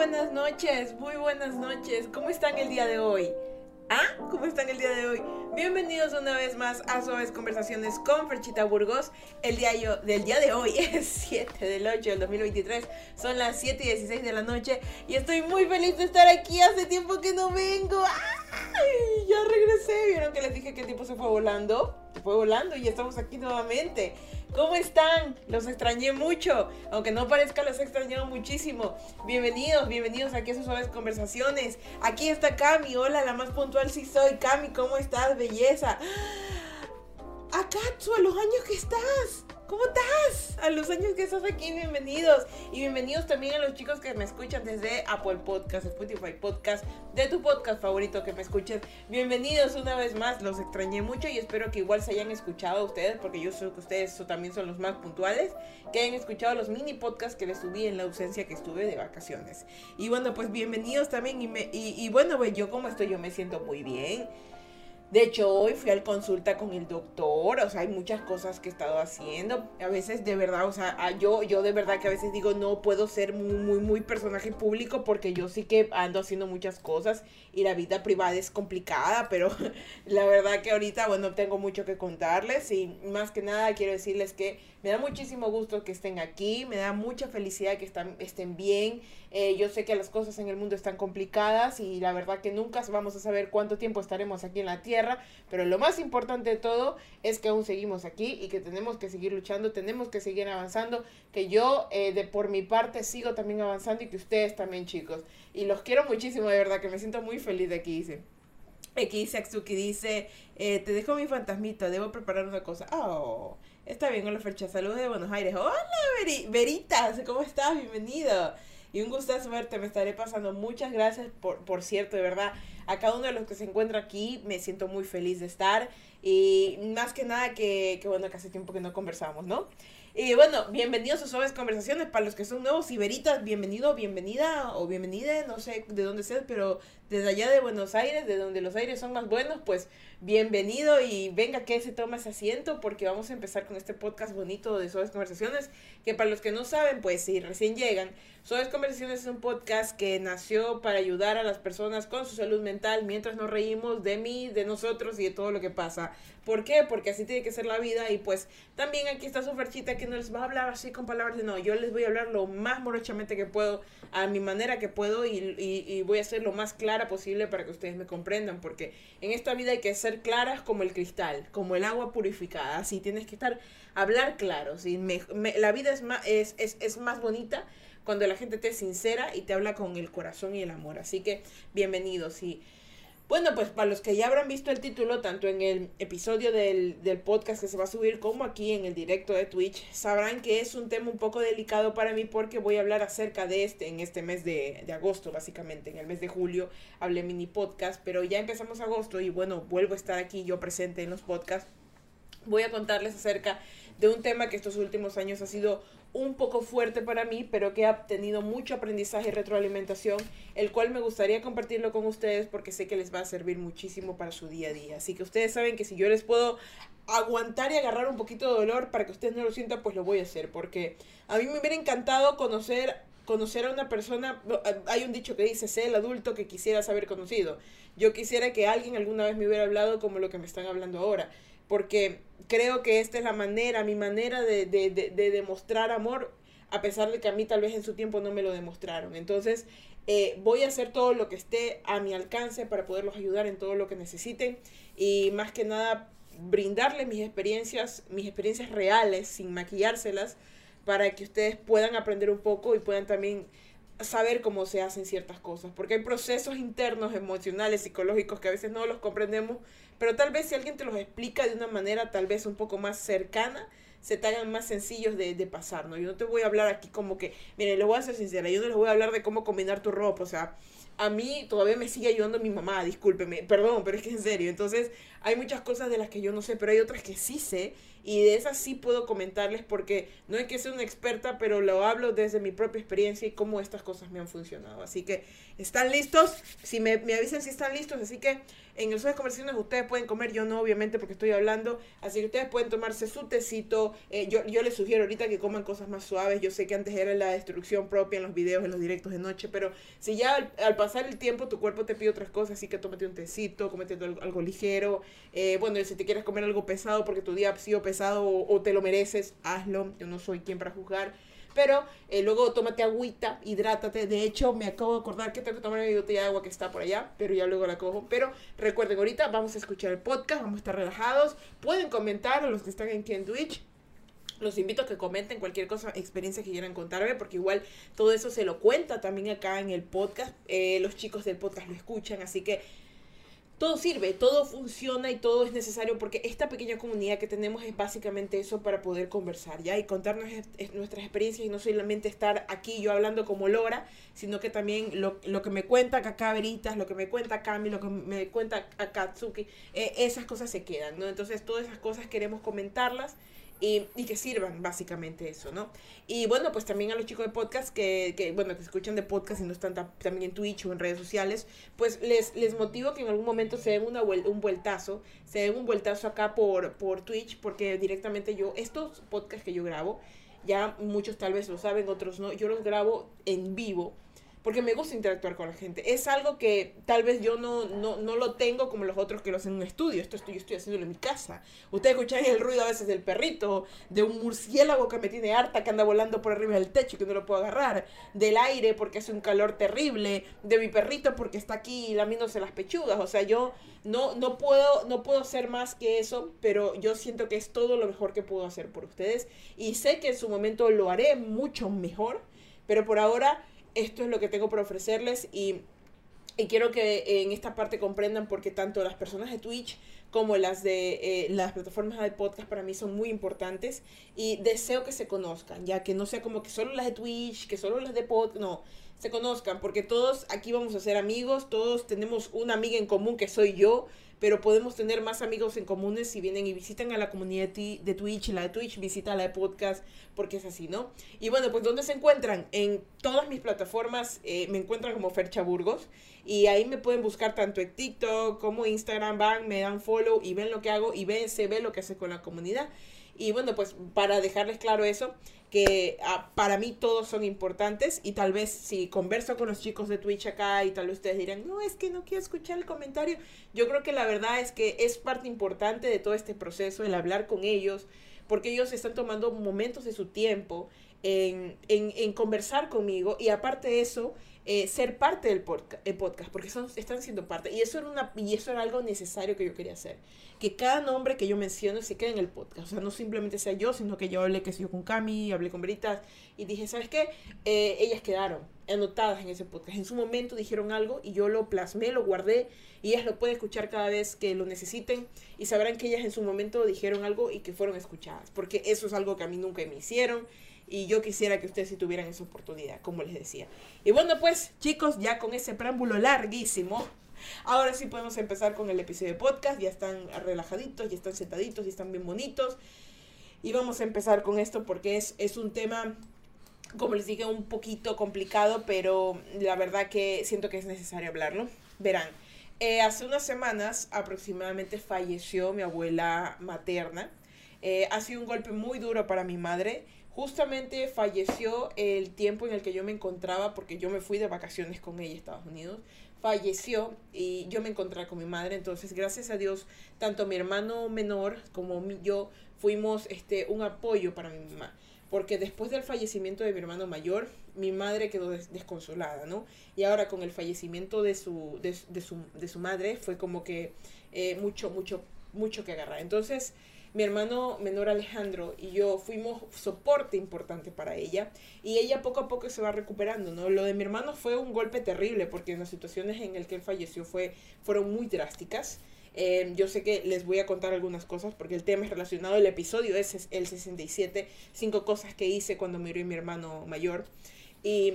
buenas noches, muy buenas noches. ¿Cómo están el día de hoy? ¿Ah? ¿Cómo están el día de hoy? Bienvenidos una vez más a Suaves Conversaciones con Ferchita Burgos. El día del día de hoy es 7 del 8 del 2023. Son las 7 y 16 de la noche y estoy muy feliz de estar aquí. Hace tiempo que no vengo. ¡Ay! Ya regresé. ¿Vieron que les dije que el tiempo se fue volando? Se fue volando y estamos aquí nuevamente. ¿Cómo están? Los extrañé mucho. Aunque no parezca, los he extrañado muchísimo. Bienvenidos, bienvenidos aquí a sus suaves conversaciones. Aquí está Cami. Hola, la más puntual sí soy. Cami, ¿cómo estás? Belleza. Akatsu, a los años que estás. ¿Cómo estás? A los años que estás aquí, bienvenidos. Y bienvenidos también a los chicos que me escuchan desde Apple Podcast, Spotify Podcast, de tu podcast favorito que me escuchen. Bienvenidos una vez más, los extrañé mucho y espero que igual se hayan escuchado ustedes, porque yo sé que ustedes también son los más puntuales, que hayan escuchado los mini podcasts que les subí en la ausencia que estuve de vacaciones. Y bueno, pues bienvenidos también. Y, me, bueno, pues yo como estoy, yo me siento muy bien. De hecho, hoy fui al consulta con el doctor, o sea, hay muchas cosas que he estado haciendo. A veces, de verdad, o sea, yo, yo de verdad que a veces digo, no puedo ser muy, muy, muy personaje público porque yo sí que ando haciendo muchas cosas y la vida privada es complicada, pero la verdad que ahorita, bueno, tengo mucho que contarles y más que nada quiero decirles que me da muchísimo gusto que estén aquí, me da mucha felicidad que están, estén bien. Eh, yo sé que las cosas en el mundo están complicadas y la verdad que nunca vamos a saber cuánto tiempo estaremos aquí en la Tierra, pero lo más importante de todo es que aún seguimos aquí y que tenemos que seguir luchando, tenemos que seguir avanzando, que yo eh, de por mi parte sigo también avanzando y que ustedes también chicos. Y los quiero muchísimo, de verdad, que me siento muy feliz de aquí, dice. Aquí dice Aksuki, dice, eh, te dejo mi fantasmita, debo preparar una cosa. Oh. Está bien, hola Fercha, saludos de Buenos Aires. Hola Veritas, ¿cómo estás? Bienvenido. Y un gusto verte, me estaré pasando. Muchas gracias, por, por cierto, de verdad. A cada uno de los que se encuentra aquí, me siento muy feliz de estar. Y más que nada que, que bueno, que hace tiempo que no conversamos, ¿no? Y bueno, bienvenidos a Suaves Conversaciones. Para los que son nuevos, Iberitas, bienvenido, bienvenida o bienvenida, no sé de dónde seas, pero desde allá de Buenos Aires, de donde los aires son más buenos, pues bienvenido y venga que se toma ese asiento porque vamos a empezar con este podcast bonito de Suaves Conversaciones, que para los que no saben, pues si recién llegan, Suaves Conversaciones es un podcast que nació para ayudar a las personas con su salud mental mientras nos reímos de mí, de nosotros y de todo lo que pasa. ¿Por qué? Porque así tiene que ser la vida y pues también aquí está su ferchita que no les va a hablar así con palabras de no, yo les voy a hablar lo más morochamente que puedo, a mi manera que puedo y, y, voy a ser lo más posible para que ustedes me comprendan, porque en esta vida hay que ser claras como el cristal, como el agua purificada, así tienes que estar, hablar claro, ¿sí? la vida es más, es, es, es más bonita cuando la gente te es sincera y te habla con el corazón y el amor, así que bienvenidos y... Bueno, pues para los que ya habrán visto el título, tanto en el episodio del, podcast que se va a subir como aquí en el directo de Twitch, sabrán que es un tema un poco delicado para mí porque voy a hablar acerca de este en este mes de, de agosto, básicamente. En el mes de julio hablé mini podcast, pero ya empezamos agosto y bueno, vuelvo a estar aquí yo presente en los podcasts. Voy a contarles acerca de un tema que estos últimos años ha sido un poco fuerte para mí, pero que ha tenido mucho aprendizaje y retroalimentación, el cual me gustaría compartirlo con ustedes porque sé que les va a servir muchísimo para su día a día. Así que ustedes saben que si yo les puedo aguantar y agarrar un poquito de dolor para que ustedes no lo sientan, pues lo voy a hacer, porque a mí me hubiera encantado conocer conocer a una persona, hay un dicho que dice, sé el adulto que quisieras haber conocido. Yo quisiera que alguien alguna vez me hubiera hablado como lo que me están hablando ahora porque creo que esta es la manera, mi manera de, de, de, demostrar amor, a pesar de que a mí tal vez en su tiempo no me lo demostraron. Entonces, eh, voy a hacer todo lo que esté a mi alcance para poderlos ayudar en todo lo que necesiten y más que nada brindarles mis experiencias, mis experiencias reales, sin maquillárselas, para que ustedes puedan aprender un poco y puedan también saber cómo se hacen ciertas cosas, porque hay procesos internos, emocionales, psicológicos que a veces no los comprendemos, pero tal vez si alguien te los explica de una manera tal vez un poco más cercana, se te hagan más sencillos de, de pasar, ¿no? Yo no te voy a hablar aquí como que, mire, le voy a ser sincera, yo no les voy a hablar de cómo combinar tu ropa, o sea, a mí todavía me sigue ayudando mi mamá, discúlpeme, perdón, pero es que en serio. Entonces, hay muchas cosas de las que yo no sé, pero hay otras que sí sé y de esas sí puedo comentarles porque no hay que ser una experta, pero lo hablo desde mi propia experiencia y cómo estas cosas me han funcionado. Así que, ¿están listos? Si me, me avisan si están listos, así que en el de conversaciones ustedes pueden comer, yo no, obviamente, porque estoy hablando. Así que ustedes pueden tomarse su tecito. Eh, yo, yo les sugiero ahorita que coman cosas más suaves. Yo sé que antes era la destrucción propia en los videos, en los directos de noche, pero si ya al, pasar el tiempo tu cuerpo te pide otras cosas, así que tómate un tecito, comete algo, ligero. Eh, bueno, si te quieres comer algo pesado porque tu día ha sido pesado o, te lo mereces, hazlo. Yo no soy quien para juzgar. Pero eh, luego tómate agüita, hidrátate. De hecho, me acabo de acordar que tengo que tomar mi botella de agua que está por allá, pero ya luego la cojo. Pero recuerden, ahorita vamos a escuchar el podcast, vamos a estar relajados. Pueden comentar a los que están en Twitch. Los invito a que comenten cualquier cosa, experiencia que quieran contarme, porque igual todo eso se lo cuenta también acá en el podcast. Eh, los chicos del podcast lo escuchan, así que todo sirve, todo funciona y todo es necesario porque esta pequeña comunidad que tenemos es básicamente eso para poder conversar, ¿ya? Y contarnos nuestras experiencias y no solamente estar aquí yo hablando como Lora, sino que también lo, que me cuenta acá Veritas, lo que me cuenta Cami, lo que me cuenta Akatsuki, eh, esas cosas se quedan, ¿no? Entonces todas esas cosas queremos comentarlas y, y, que sirvan básicamente eso, ¿no? Y bueno, pues también a los chicos de podcast que, que, bueno, que escuchan de podcast y no están también en Twitch o en redes sociales, pues les, les motivo que en algún momento se den una un vueltazo, se den un vueltazo acá por, por Twitch, porque directamente yo, estos podcasts que yo grabo, ya muchos tal vez lo saben, otros no, yo los grabo en vivo porque me gusta interactuar con la gente. Es algo que tal vez yo no, no, no lo tengo como los otros que lo hacen en un estudio. Esto estoy, yo estoy haciéndolo en mi casa. Ustedes escuchan el ruido a veces del perrito, de un murciélago que me tiene harta, que anda volando por arriba del techo y que no lo puedo agarrar, del aire porque hace un calor terrible, de mi perrito porque está aquí lamiéndose las pechugas. O sea, yo no, no, puedo, no puedo hacer más que eso, pero yo siento que es todo lo mejor que puedo hacer por ustedes. Y sé que en su momento lo haré mucho mejor, pero por ahora esto es lo que tengo para ofrecerles y, quiero que en esta parte comprendan porque tanto las personas de Twitch como las de eh, las plataformas de podcast para mí son muy importantes y deseo que se conozcan, ya que no sea como que solo las de Twitch, que solo las de podcast, no, se conozcan, porque todos aquí vamos a ser amigos, todos tenemos una amiga en común que soy yo, pero podemos tener más amigos en comunes si vienen y visitan a la comunidad de Twitch, la de Twitch visita la de podcast, porque es así, ¿no? Y bueno, pues ¿dónde se encuentran? En todas mis plataformas eh, me encuentran como Fercha Burgos y ahí me pueden buscar tanto en TikTok como Instagram, van, me dan follow y ven lo que hago y ven, se ve lo que hace con la comunidad. Y bueno, pues para dejarles claro eso, que ah, para mí todos son importantes y tal vez si converso con los chicos de Twitch acá y tal vez ustedes dirán, no, es que no quiero escuchar el comentario. Yo creo que la verdad es que es parte importante de todo este proceso, el hablar con ellos, porque ellos están tomando momentos de su tiempo en, en, en conversar conmigo y aparte de eso, eh, ser parte del podcast, porque son, están siendo parte. Y eso, era una, y eso era algo necesario que yo quería hacer. Que cada nombre que yo menciono se quede en el podcast. O sea, no simplemente sea yo, sino que yo hablé que yo con Cami, hablé con Veritas y dije, ¿sabes qué? Eh, ellas quedaron anotadas en ese podcast. En su momento dijeron algo y yo lo plasmé, lo guardé y ellas lo pueden escuchar cada vez que lo necesiten y sabrán que ellas en su momento dijeron algo y que fueron escuchadas. Porque eso es algo que a mí nunca me hicieron y yo quisiera que ustedes sí tuvieran esa oportunidad, como les decía. Y bueno, pues chicos, ya con ese preámbulo larguísimo, ahora sí podemos empezar con el episodio de podcast. Ya están relajaditos, ya están sentaditos, y están bien bonitos. Y vamos a empezar con esto porque es, es un tema, como les dije, un poquito complicado, pero la verdad que siento que es necesario hablarlo. Verán, eh, hace unas semanas aproximadamente falleció mi abuela materna. Eh, ha sido un golpe muy duro para mi madre Justamente falleció el tiempo en el que yo me encontraba, porque yo me fui de vacaciones con ella a Estados Unidos. Falleció y yo me encontré con mi madre. Entonces, gracias a Dios, tanto mi hermano menor como yo fuimos este, un apoyo para mi mamá. Porque después del fallecimiento de mi hermano mayor, mi madre quedó desconsolada, ¿no? Y ahora con el fallecimiento de su, de, su, de su madre, fue como que eh, mucho, mucho, mucho que agarrar. Entonces, mi hermano menor Alejandro y yo fuimos soporte importante para ella y ella poco a poco se va recuperando, ¿no? Lo de mi hermano fue un golpe terrible porque las situaciones en las que él falleció fue, fueron muy drásticas. Eh, yo sé que les voy a contar algunas cosas porque el tema es relacionado, el episodio es el 67, cinco cosas que hice cuando murió mi hermano mayor. Y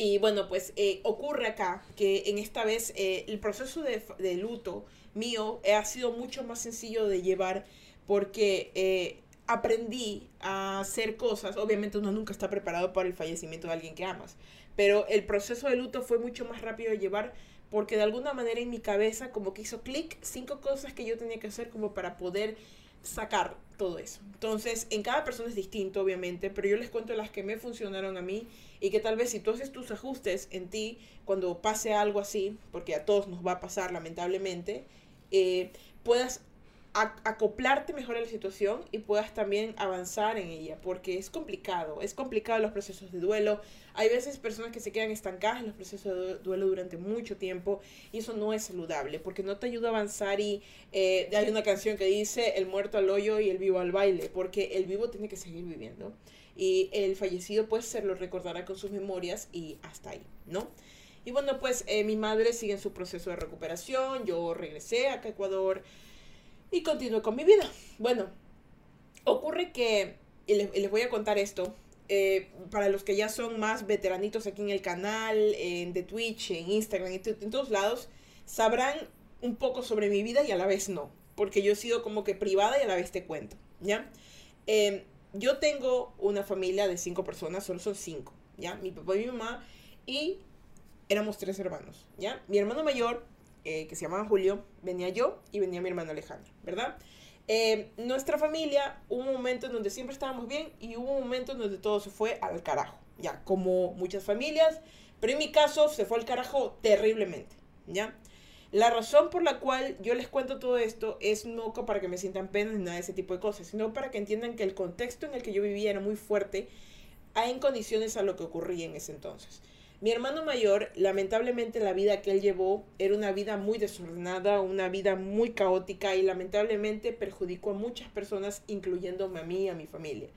Y bueno, pues eh, ocurre acá que en esta vez eh, el proceso de, de, luto mío ha sido mucho más sencillo de llevar porque eh, aprendí a hacer cosas. Obviamente uno nunca está preparado para el fallecimiento de alguien que amas, pero el proceso de luto fue mucho más rápido de llevar porque de alguna manera en mi cabeza como que hizo clic cinco cosas que yo tenía que hacer como para poder sacar todo eso. Entonces, en cada persona es distinto, obviamente, pero yo les cuento las que me funcionaron a mí y que tal vez si tú haces tus ajustes en ti cuando pase algo así, porque a todos nos va a pasar lamentablemente, eh, puedas acoplarte mejor a la situación y puedas también avanzar en ella, porque es complicado, es complicado los procesos de duelo. Hay veces personas que se quedan estancadas en los procesos de duelo durante mucho tiempo y eso no es saludable, porque no te ayuda a avanzar y eh, hay una canción que dice el muerto al hoyo y el vivo al baile, porque el vivo tiene que seguir viviendo y el fallecido pues se lo recordará con sus memorias y hasta ahí, ¿no? Y bueno, pues eh, mi madre sigue en su proceso de recuperación, yo regresé acá a Ecuador, y continué con mi vida. Bueno, ocurre que, y les, voy a contar esto, eh, para los que ya son más veteranitos aquí en el canal, en Twitch, en Instagram, en, en, todos lados, sabrán un poco sobre mi vida y a la vez no, porque yo he sido como que privada y a la vez te cuento, ¿ya? Em, yo tengo una familia de cinco personas, solo son cinco, ¿ya? Mi papá y mi mamá y éramos tres hermanos, ¿ya? Mi hermano mayor eh, que se llamaba Julio, venía yo y venía mi hermano Alejandro, ¿verdad? Eh, nuestra familia, hubo un momento en donde siempre estábamos bien y hubo un momento en donde todo se fue al carajo, ya, como muchas familias, pero en mi caso se fue al carajo terriblemente, ¿ya? La razón por la cual yo les cuento todo esto es no para que me sientan pena ni nada de ese tipo de cosas, sino para que entiendan que el contexto en el que yo vivía era muy fuerte en condiciones a lo que ocurría en ese entonces. Mi hermano mayor, lamentablemente la vida que él llevó era una vida muy desordenada, una vida muy caótica y lamentablemente perjudicó a muchas personas, incluyéndome a mí y a mi familia.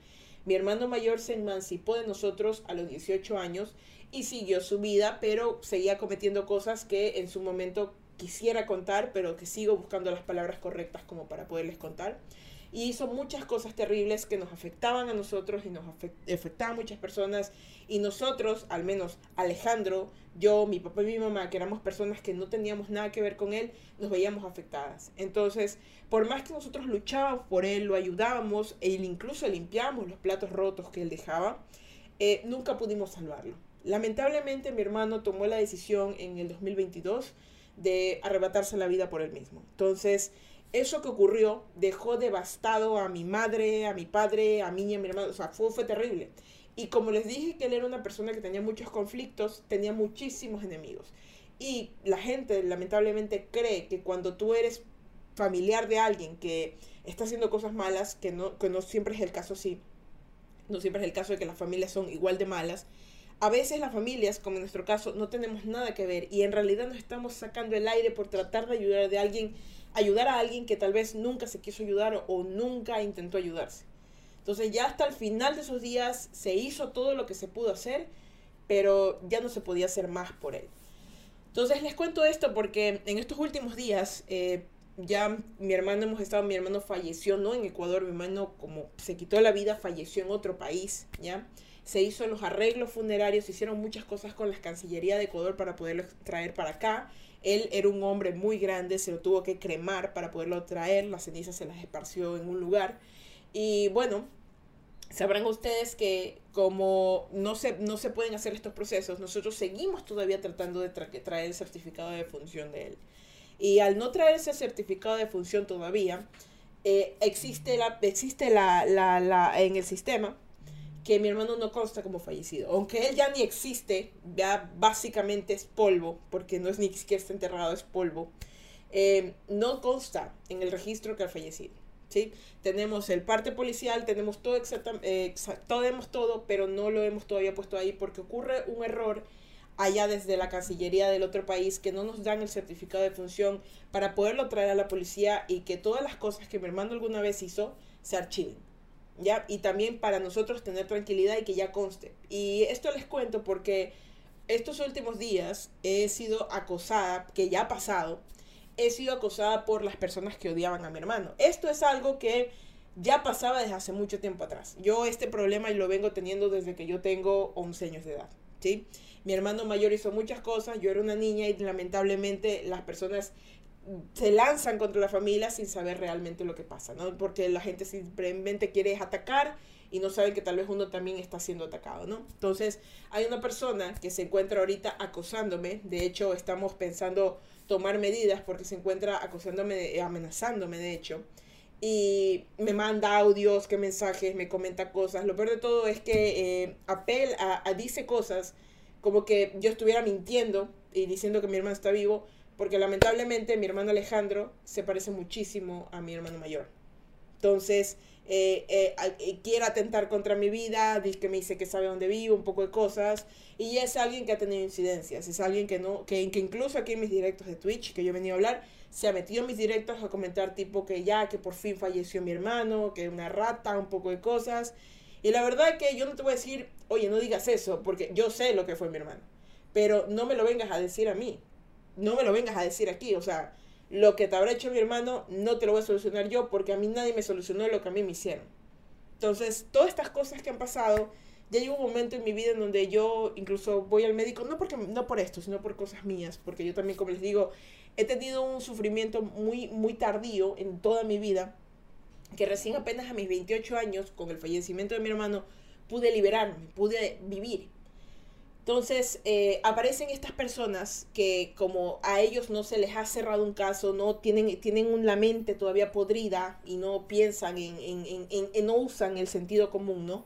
Mi hermano mayor se emancipó de nosotros a los 18 años y siguió su vida, pero seguía cometiendo cosas que en su momento quisiera contar, pero que sigo buscando las palabras correctas como para poderles contar y hizo muchas cosas terribles que nos afectaban a nosotros y nos afectaban a muchas personas y nosotros, al menos Alejandro, yo, mi papá y mi mamá, que éramos personas que no teníamos nada que ver con él, nos veíamos afectadas. Entonces, por más que nosotros luchábamos por él, lo ayudábamos e incluso limpiábamos los platos rotos que él dejaba, eh, nunca pudimos salvarlo. Lamentablemente mi hermano tomó la decisión en el 2022 de arrebatarse la vida por él mismo. Entonces, eso que ocurrió dejó devastado a mi madre, a mi padre, a mí y a mi hermano. O sea, fue, fue terrible. Y como les dije que él era una persona que tenía muchos conflictos, tenía muchísimos enemigos. Y la gente lamentablemente cree que cuando tú eres familiar de alguien que está haciendo cosas malas, que no, que no siempre es el caso así, no siempre es el caso de que las familias son igual de malas, a veces las familias, como en nuestro caso, no tenemos nada que ver y en realidad nos estamos sacando el aire por tratar de ayudar de alguien ayudar a alguien que tal vez nunca se quiso ayudar o nunca intentó ayudarse. Entonces ya hasta el final de esos días se hizo todo lo que se pudo hacer, pero ya no se podía hacer más por él. Entonces les cuento esto porque en estos últimos días eh, ya mi hermano hemos estado, mi hermano falleció, no en Ecuador, mi hermano como se quitó la vida falleció en otro país, ¿ya? Se hizo los arreglos funerarios, se hicieron muchas cosas con la Cancillería de Ecuador para poderlo traer para acá él era un hombre muy grande, se lo tuvo que cremar para poderlo traer, las cenizas se las esparció en un lugar. Y bueno, sabrán ustedes que como no se, no se pueden hacer estos procesos, nosotros seguimos todavía tratando de traer el certificado de función de él. Y al no traer ese certificado de función todavía, eh, existe, la, existe la, la, la, en el sistema que mi hermano no consta como fallecido. Aunque él ya ni existe, ya básicamente es polvo, porque no es ni siquiera está enterrado, es polvo. Eh, no consta en el registro que ha fallecido. ¿sí? Tenemos el parte policial, tenemos todo, eh, tenemos todo, pero no lo hemos todavía puesto ahí porque ocurre un error allá desde la Cancillería del otro país que no nos dan el certificado de función para poderlo traer a la policía y que todas las cosas que mi hermano alguna vez hizo se archiven. ¿Ya? Y también para nosotros tener tranquilidad y que ya conste. Y esto les cuento porque estos últimos días he sido acosada, que ya ha pasado, he sido acosada por las personas que odiaban a mi hermano. Esto es algo que ya pasaba desde hace mucho tiempo atrás. Yo este problema lo vengo teniendo desde que yo tengo 11 años de edad. ¿sí? Mi hermano mayor hizo muchas cosas, yo era una niña y lamentablemente las personas se lanzan contra la familia sin saber realmente lo que pasa, ¿no? Porque la gente simplemente quiere atacar y no sabe que tal vez uno también está siendo atacado, ¿no? Entonces, hay una persona que se encuentra ahorita acosándome, de hecho, estamos pensando tomar medidas porque se encuentra acosándome, amenazándome, de hecho, y me manda audios, que mensajes, me comenta cosas. Lo peor de todo es que eh, apela, a, dice cosas como que yo estuviera mintiendo y diciendo que mi hermano está vivo, porque lamentablemente mi hermano Alejandro se parece muchísimo a mi hermano mayor. Entonces, eh, eh, eh, quiere atentar contra mi vida, dice que me dice que sabe dónde vivo, un poco de cosas, y es alguien que ha tenido incidencias, es alguien que no, que, incluso aquí en mis directos de Twitch, que yo he venido a hablar, se ha metido en mis directos a comentar tipo que ya, que por fin falleció mi hermano, que una rata, un poco de cosas, y la verdad es que yo no te voy a decir, oye, no digas eso, porque yo sé lo que fue mi hermano, pero no me lo vengas a decir a mí, no me lo vengas a decir aquí, o sea, lo que te habrá hecho mi hermano no te lo voy a solucionar yo porque a mí nadie me solucionó lo que a mí me hicieron. Entonces, todas estas cosas que han pasado, ya llegó un momento en mi vida en donde yo incluso voy al médico, no, porque, no por esto, sino por cosas mías, porque yo también, como les digo, he tenido un sufrimiento muy, muy tardío en toda mi vida, que recién apenas a mis 28 años, con el fallecimiento de mi hermano, pude liberarme, pude vivir. Entonces, eh, aparecen estas personas que como a ellos no se les ha cerrado un caso, no tienen, tienen una mente todavía podrida y no piensan en, en, en, no usan el sentido común, ¿no?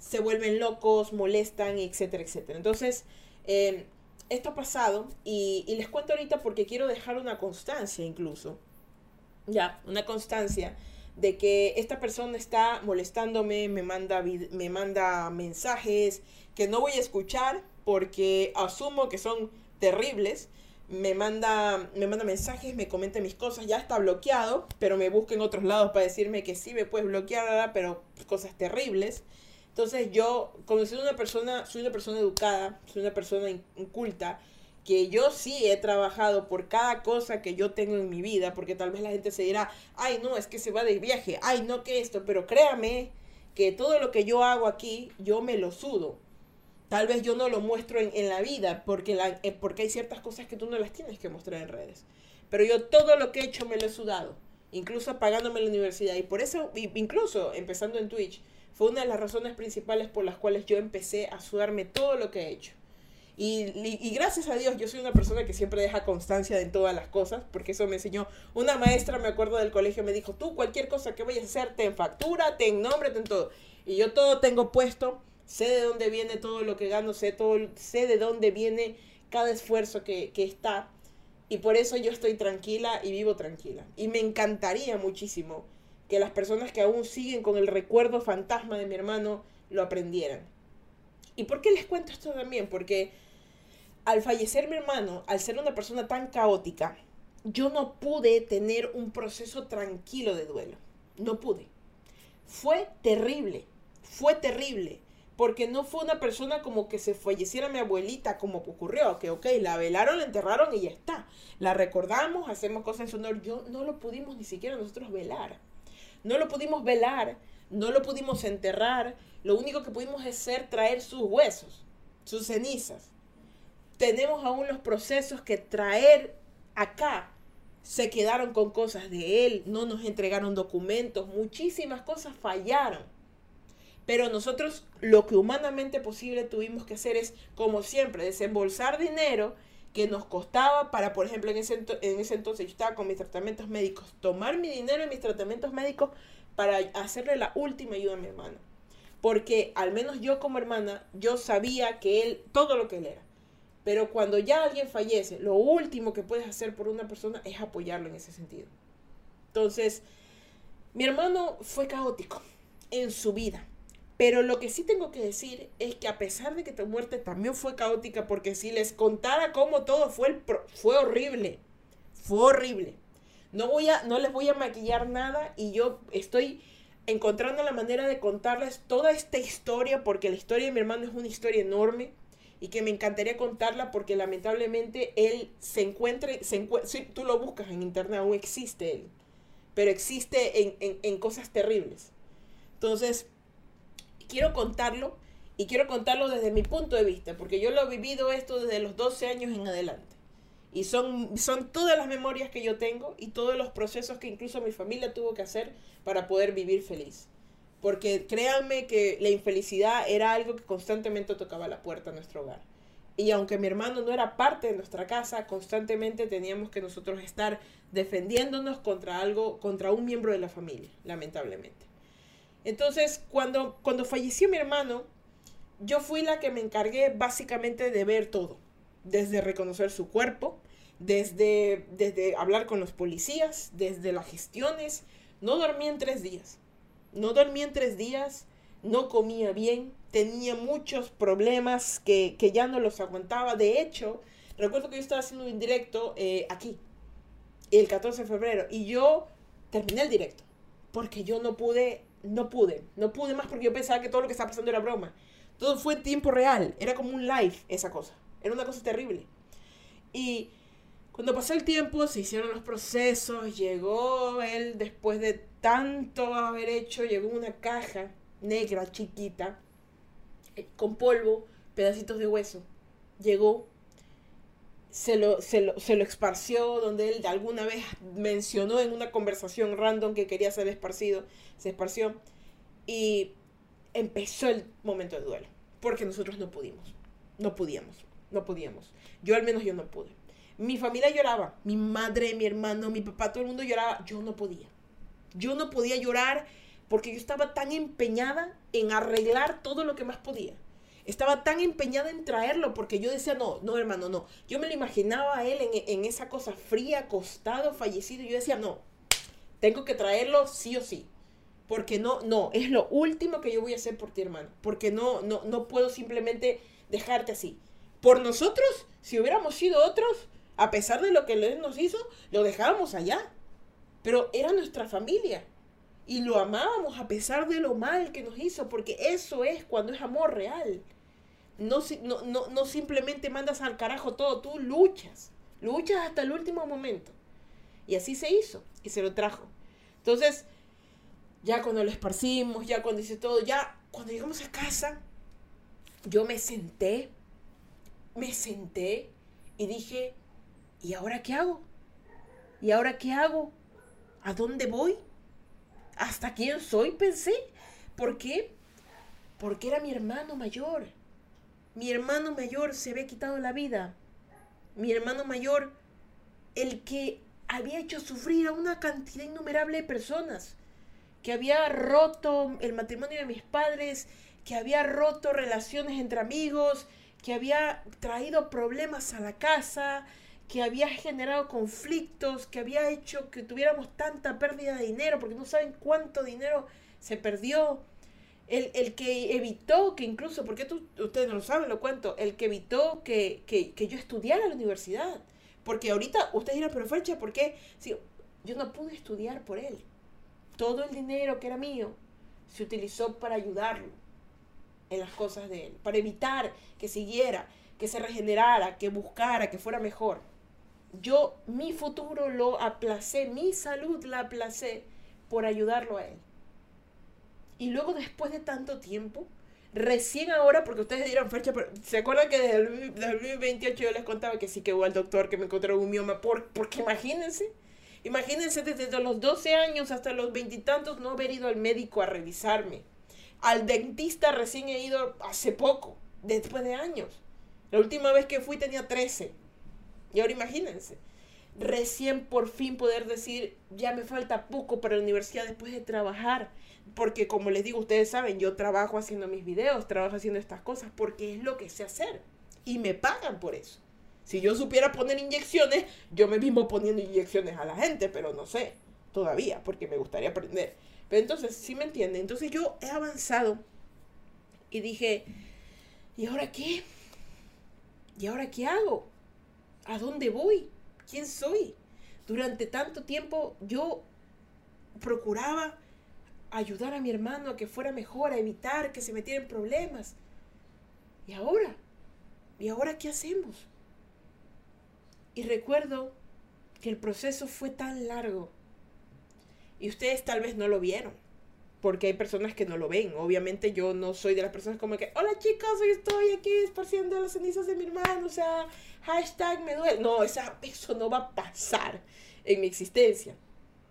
Se vuelven locos, molestan, etcétera, etcétera. Entonces, eh, esto ha pasado y, y les cuento ahorita porque quiero dejar una constancia incluso. Ya, una constancia de que esta persona está molestándome, me manda, me manda mensajes que no voy a escuchar porque asumo que son terribles. Me manda, me manda mensajes, me comenta mis cosas, ya está bloqueado, pero me busca en otros lados para decirme que sí me puedes bloquear, pero cosas terribles. Entonces yo, como soy una persona, soy una persona educada, soy una persona inculta, que yo sí he trabajado por cada cosa que yo tengo en mi vida, porque tal vez la gente se dirá, ay no, es que se va de viaje, ay no que esto, pero créame que todo lo que yo hago aquí, yo me lo sudo. Tal vez yo no lo muestro en, la vida, porque, la, eh, porque hay ciertas cosas que tú no las tienes que mostrar en redes. Pero yo todo lo que he hecho me lo he sudado, incluso pagándome la universidad. Y por eso, incluso empezando en Twitch, fue una de las razones principales por las cuales yo empecé a sudarme todo lo que he hecho. Y, gracias a Dios yo soy una persona que siempre deja constancia en todas las cosas, porque eso me enseñó una maestra, me acuerdo del colegio, me dijo, tú cualquier cosa que vayas a hacer, ten factura, ten nombre, ten todo. Y yo todo tengo puesto, sé de dónde viene todo lo que gano, sé, todo, sé de dónde viene cada esfuerzo que, que está. Y por eso yo estoy tranquila y vivo tranquila. Y me encantaría muchísimo que las personas que aún siguen con el recuerdo fantasma de mi hermano lo aprendieran. ¿Y por qué les cuento esto también? Porque al fallecer mi hermano, al ser una persona tan caótica, yo no pude tener un proceso tranquilo de duelo. No pude. Fue terrible, fue terrible, porque no fue una persona como que se falleciera mi abuelita, como ocurrió, que ok, la velaron, la enterraron y ya está. La recordamos, hacemos cosas en su honor. Yo no lo pudimos ni siquiera nosotros velar. No lo pudimos velar, no lo pudimos enterrar. Lo único que pudimos hacer traer sus huesos, sus cenizas tenemos aún los procesos que traer acá. Se quedaron con cosas de él, no nos entregaron documentos, muchísimas cosas fallaron. Pero nosotros lo que humanamente posible tuvimos que hacer es, como siempre, desembolsar dinero que nos costaba para, por ejemplo, en ese, en ese entonces yo estaba con mis tratamientos médicos, tomar mi dinero en mis tratamientos médicos para hacerle la última ayuda a mi hermano. Porque al menos yo como hermana, yo sabía que él, todo lo que él era. Pero cuando ya alguien fallece, lo último que puedes hacer por una persona es apoyarlo en ese sentido. Entonces, mi hermano fue caótico en su vida. Pero lo que sí tengo que decir es que a pesar de que tu muerte también fue caótica, porque si les contara cómo todo fue, fue horrible. Fue horrible. No, voy a, no les voy a maquillar nada y yo estoy encontrando la manera de contarles toda esta historia, porque la historia de mi hermano es una historia enorme y que me encantaría contarla porque lamentablemente él se encuentra, se si tú lo buscas en internet, aún existe él, pero existe en, en, en cosas terribles. Entonces, quiero contarlo Y quiero contarlo desde mi punto de vista, porque yo lo he vivido esto desde los 12 años en adelante. Y son, son todas las memorias que yo tengo y todos los procesos que incluso mi familia tuvo que hacer para poder vivir feliz. Porque créanme que la infelicidad era algo que constantemente tocaba la puerta a nuestro hogar. Y aunque mi hermano no era parte de nuestra casa, constantemente teníamos que nosotros estar defendiéndonos contra algo, contra un miembro de la familia, lamentablemente. Entonces, cuando, cuando falleció mi hermano, yo fui la que me encargué básicamente de ver todo, desde reconocer su cuerpo, desde, desde hablar con los policías, desde las gestiones. No dormí en tres días. No dormí en tres días, no comía bien, tenía muchos problemas que, ya no los aguantaba. De hecho, recuerdo que yo estaba haciendo un directo eh, aquí, el 14 de febrero, y yo terminé el directo, porque yo no pude, no pude, no pude más porque yo pensaba que todo lo que estaba pasando era broma. Todo fue tiempo real. Era como un live esa cosa. Era una cosa terrible. Y cuando pasó el tiempo, se hicieron los procesos, llegó él después de tanto haber hecho, llegó una caja negra, chiquita, eh, con polvo, pedacitos de hueso. Llegó, se lo, se lo, se lo esparció, donde él alguna vez mencionó en una conversación random que quería ser esparcido, se esparció. Y empezó el momento de duelo, porque nosotros no pudimos, no podíamos, no podíamos. Yo al menos yo no pude. Mi familia lloraba, mi madre, mi hermano, mi papá, todo el mundo lloraba, yo no podía. Yo no podía llorar porque yo estaba tan empeñada en arreglar todo lo que más podía. Estaba tan empeñada en traerlo porque yo decía, no, no hermano, no. Yo me lo imaginaba a él en, en esa cosa fría, acostado, fallecido. Y yo decía, no, tengo que traerlo sí o sí porque no, no, es lo último que yo voy a hacer por ti, hermano, porque no, no, no puedo simplemente dejarte así. Por nosotros, si hubiéramos sido otros, a pesar de lo que él nos hizo, lo dejábamos allá. Pero era nuestra familia. Y lo amábamos a pesar de lo mal que nos hizo, porque eso es cuando es amor real. No, no, no, simplemente mandas al carajo todo, tú luchas. Luchas hasta el último momento. Y así se hizo, y se lo trajo. Entonces, ya cuando lo esparcimos, ya cuando hice todo, ya cuando llegamos a casa, yo me senté, me senté y dije, ¿y ahora qué hago? ¿Y ahora qué hago? ¿A dónde voy? ¿Hasta quién soy? Pensé. ¿Por qué? Porque era mi hermano mayor. Mi hermano mayor se había quitado la vida. Mi hermano mayor, el que había hecho sufrir a una cantidad innumerable de personas que había roto el matrimonio de mis padres, que había roto relaciones entre amigos, que había traído problemas a la casa, que había generado conflictos, que había hecho que tuviéramos tanta pérdida de dinero, porque no saben cuánto dinero se perdió. El, el que evitó que incluso, porque tú, ustedes no lo saben, lo cuento, el que evitó que, que, que yo estudiara en la universidad. Porque ahorita ustedes dirán, pero Fecha, ¿por qué? Sí, yo no pude estudiar por él todo el dinero que era mío se utilizó para ayudarlo en las cosas de él, para evitar que siguiera, que se regenerara, que buscara, que fuera mejor. Yo mi futuro lo aplacé, mi salud la aplacé por ayudarlo a él. Y luego después de tanto tiempo, recién ahora, porque ustedes dirán fecha, pero ¿se acuerdan que desde el 2028 yo les contaba que sí que hubo al doctor que me encontró un mioma? Por, porque imagínense, Imagínense desde los 12 años hasta los veintitantos no haber ido al médico a revisarme. Al dentista recién he ido hace poco, después de años. La última vez que fui tenía 13. Y ahora imagínense. Recién por fin poder decir, ya me falta poco para la universidad después de trabajar. Porque como les digo, ustedes saben, yo trabajo haciendo mis videos, trabajo haciendo estas cosas porque es lo que sé hacer. Y me pagan por eso. Si yo supiera poner inyecciones, yo me mismo poniendo inyecciones a la gente, pero no sé todavía, porque me gustaría aprender. Pero entonces, ¿sí me entienden? Entonces yo he avanzado y dije, ¿y ahora qué? ¿Y ahora qué hago? ¿A dónde voy? ¿Quién soy? Durante tanto tiempo yo procuraba ayudar a mi hermano a que fuera mejor, a evitar que se metiera en problemas. ¿Y ahora? ¿Y ahora qué hacemos? Y recuerdo que el proceso fue tan largo y ustedes tal vez no lo vieron, porque hay personas que no lo ven. Obviamente yo no soy de las personas como que, hola chicos, hoy estoy aquí esparciendo las cenizas de mi hermano, o sea, hashtag me duele. No, esa, eso no va a pasar en mi existencia.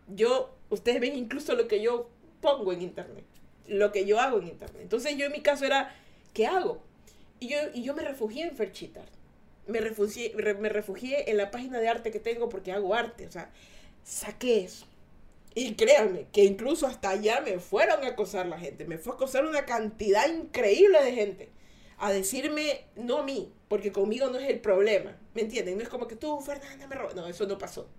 Yo, ustedes ven incluso lo que yo pongo en internet, lo que yo hago en internet. Entonces yo en mi caso era, ¿qué hago? Y yo, y yo me refugié en Ferchitar. Me refugié, me refugié en la página de arte que tengo porque hago arte. O sea, saqué eso y créanme que incluso hasta allá me fueron a acosar la gente. Me fue a acosar una cantidad increíble de gente. A decirme, no a mí, porque conmigo no es el problema. ¿Me entienden? No es como que tú, Fernanda, me robó. No, eso no pasó.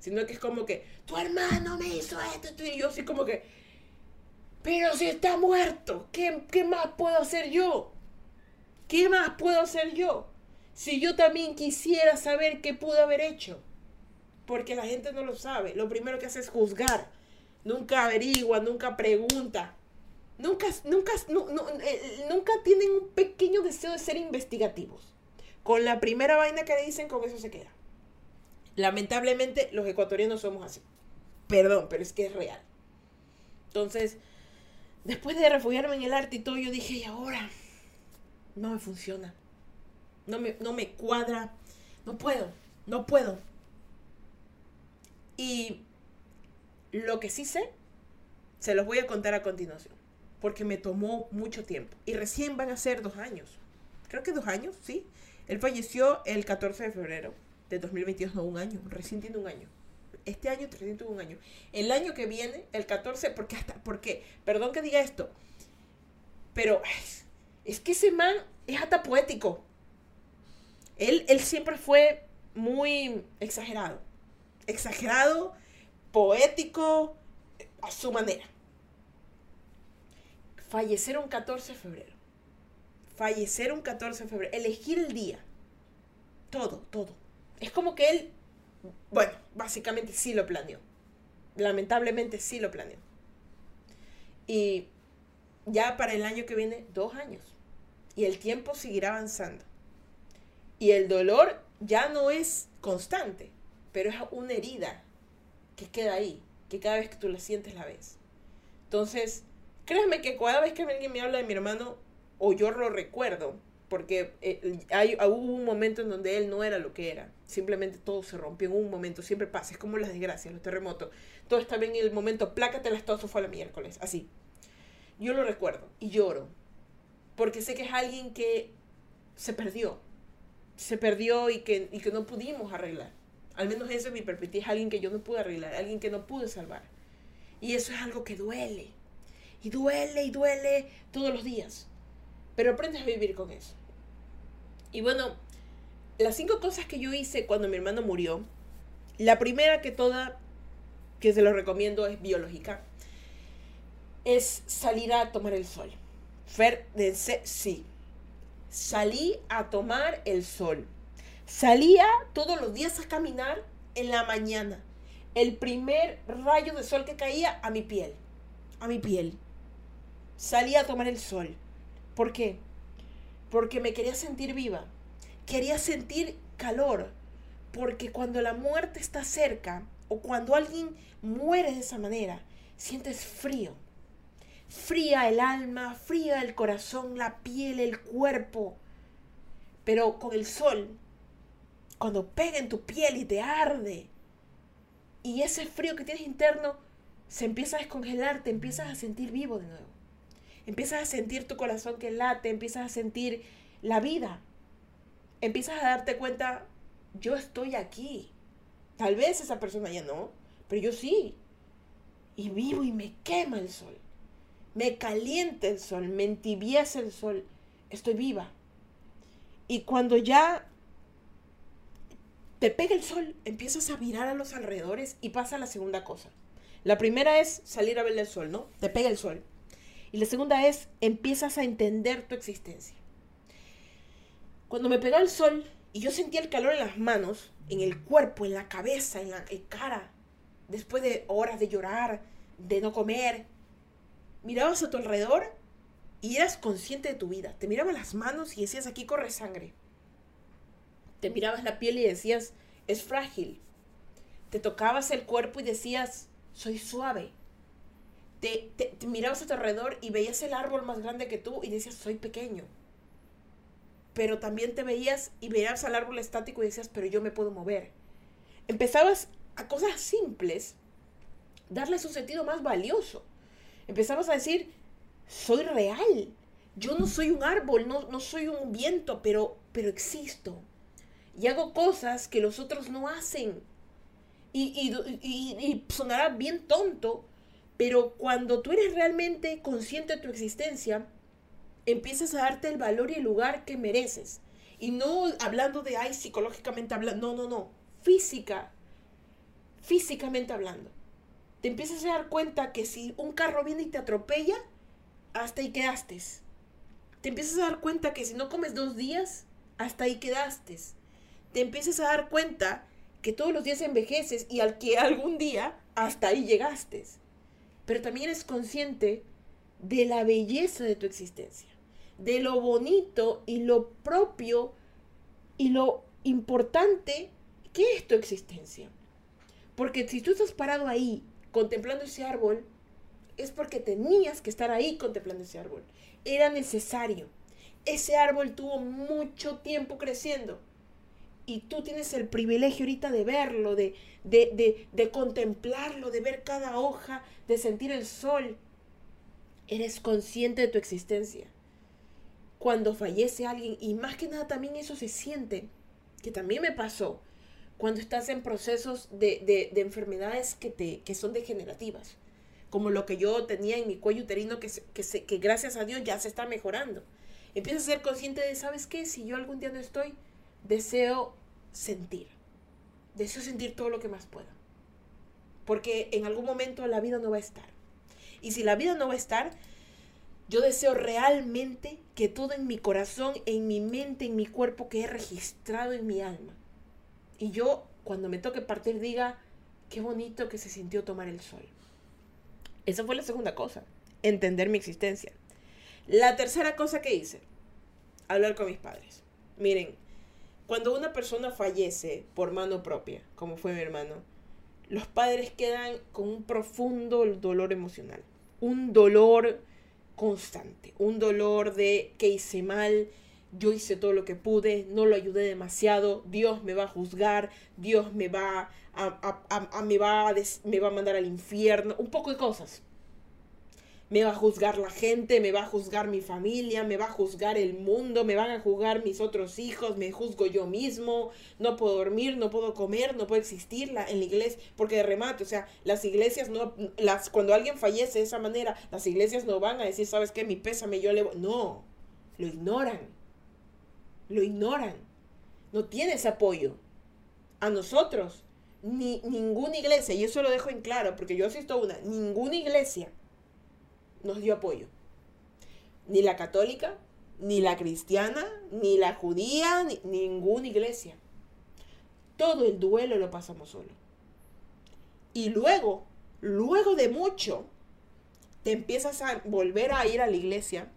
Sino que es como que tu hermano me hizo esto, y yo así como que. Pero si está muerto, ¿qué, ¿qué más puedo hacer yo? ¿Qué más puedo hacer yo? Si yo también quisiera saber qué pudo haber hecho porque la gente no lo sabe. Lo primero que hace es juzgar. Nunca averigua, nunca pregunta. Nunca, nunca, eh, nunca tienen un pequeño deseo de ser investigativos. Con la primera vaina que le dicen, con eso se queda. Lamentablemente, los ecuatorianos somos así. Perdón, pero es que es real. Entonces, después de refugiarme en el arte y todo, yo dije, ¿y ahora? No me funciona. No me, no me cuadra. No puedo. No puedo. Y lo que sí sé, se los voy a contar a continuación, porque me tomó mucho tiempo. Y recién van a ser dos años. Creo que dos años, sí. Él falleció el 14 de febrero de 2022, no un año, recién tiene un año. Este año recién tuvo un año. El año que viene, el 14, porque hasta, porque, perdón que diga esto, pero es que ese man es hasta poético. Él, él siempre fue muy exagerado exagerado, poético, a su manera. Fallecer un 14 de febrero. Fallecer un 14 de febrero. Elegir el día. Todo, todo. Es como que él, bueno, básicamente sí lo planeó. Lamentablemente sí lo planeó. Y ya para el año que viene, dos años. Y el tiempo seguirá avanzando. Y el dolor ya no es constante pero es una herida que queda ahí, que cada vez que tú la sientes la ves. Entonces, créanme que cada vez que alguien me habla de mi hermano, o yo lo recuerdo, porque eh, hay, hubo un momento en donde él no era lo que era. Simplemente todo se rompió en un momento. Siempre pasa. Es como las desgracias, los terremotos. Todo está bien en el momento. Plácate la estofa fue el miércoles. Así. Yo lo recuerdo y lloro. Porque sé que es alguien que se perdió. Se perdió y que, y que no pudimos arreglar. Al menos eso es mi perspectiva. Es alguien que yo no pude arreglar, alguien que no pude salvar. Y eso es algo que duele. Y duele y duele todos los días. Pero aprendes a vivir con eso. Y bueno, las cinco cosas que yo hice cuando mi hermano murió. La primera que toda, que se lo recomiendo, es biológica. Es salir a tomar el sol. Fer, sí. Salí a tomar el sol. Salía todos los días a caminar en la mañana. El primer rayo de sol que caía a mi piel. A mi piel. Salía a tomar el sol. ¿Por qué? Porque me quería sentir viva. Quería sentir calor. Porque cuando la muerte está cerca o cuando alguien muere de esa manera, sientes frío. Fría el alma, fría el corazón, la piel, el cuerpo. Pero con el sol cuando pega en tu piel y te arde. Y ese frío que tienes interno se empieza a descongelar, te empiezas a sentir vivo de nuevo. Empiezas a sentir tu corazón que late, empiezas a sentir la vida. Empiezas a darte cuenta, yo estoy aquí. Tal vez esa persona ya no, pero yo sí. Y vivo y me quema el sol. Me calienta el sol, me entibieza el sol. Estoy viva. Y cuando ya te pega el sol, empiezas a mirar a los alrededores y pasa la segunda cosa. La primera es salir a ver el sol, ¿no? Te pega el sol. Y la segunda es empiezas a entender tu existencia. Cuando me pegó el sol y yo sentía el calor en las manos, en el cuerpo, en la cabeza, en la cara, después de horas de llorar, de no comer, mirabas a tu alrededor y eras consciente de tu vida. Te mirabas las manos y decías, aquí corre sangre te mirabas la piel y decías, es frágil. Te tocabas el cuerpo y decías, soy suave. Te, mirabas a tu alrededor y veías el árbol más grande que tú y decías, soy pequeño. Pero también te veías y veías al árbol estático y decías, pero yo me puedo mover. Empezabas a cosas simples, darles un sentido más valioso. Empezabas a decir, soy real. Yo no soy un árbol, no, no soy un viento, pero, pero existo. Y hago cosas que los otros no hacen. Y, y, y sonará bien tonto, pero cuando tú eres realmente consciente de tu existencia, empiezas a darte el valor y el lugar que mereces. Y no hablando de, ay, psicológicamente hablando, no, no, no, física, físicamente hablando. Te empiezas a dar cuenta que si un carro viene y te atropella, hasta ahí quedaste. Te empiezas a dar cuenta que si no comes dos días, hasta ahí quedaste. Te empiezas a dar cuenta que todos los días envejeces y al que algún día hasta ahí llegaste pero también eres consciente de la belleza de tu existencia, de lo bonito y lo propio y lo importante que es tu existencia. Porque si tú estás parado ahí contemplando ese árbol, es porque tenías que estar ahí contemplando ese árbol. Era necesario. Ese árbol tuvo mucho tiempo creciendo y tú tienes el privilegio ahorita de verlo, de, de, contemplarlo, de ver cada hoja, de sentir el sol. Eres consciente de tu existencia. Cuando fallece alguien, y más que nada también eso se siente, que también me pasó, cuando estás en procesos de, enfermedades que, te, que son degenerativas, como lo que yo tenía en mi cuello uterino, que, que, que gracias a Dios ya se está mejorando. Empiezas a ser consciente de, ¿sabes qué? Si yo algún día no estoy, deseo sentir. Deseo sentir todo lo que más pueda. Porque en algún momento la vida no va a estar. Y si la vida no va a estar, yo deseo realmente que todo en mi corazón, en mi mente, en mi cuerpo quede registrado en mi alma. Y yo, cuando me toque partir, diga, qué bonito que se sintió tomar el sol. Esa fue la segunda cosa, entender mi existencia. La tercera cosa que hice, hablar con mis padres. Miren, cuando una persona fallece por mano propia, como fue mi hermano, los padres quedan con un profundo dolor emocional, un dolor constante, un dolor de que hice mal, yo hice todo lo que pude, no lo ayudé demasiado, Dios me va a juzgar, Dios me va a, me va me va a mandar al infierno, un poco de cosas me va a juzgar la gente, me va a juzgar mi familia, me va a juzgar el mundo, me van a juzgar mis otros hijos, me juzgo yo mismo, no puedo dormir, no puedo comer, no puedo existir en la iglesia, porque de remate, o sea, las iglesias no, las, cuando alguien fallece de esa manera, las iglesias no van a decir, ¿sabes qué? Mi pésame, yo le No, lo ignoran, lo ignoran, no tienes apoyo. A nosotros, ni ninguna iglesia, y eso lo dejo en claro, porque yo asisto a una, ninguna iglesia nos dio apoyo. Ni la católica, ni la cristiana, ni la judía, ni ninguna iglesia. Todo el duelo lo pasamos solo. Y luego, luego de mucho, te empiezas a volver a ir a la iglesia,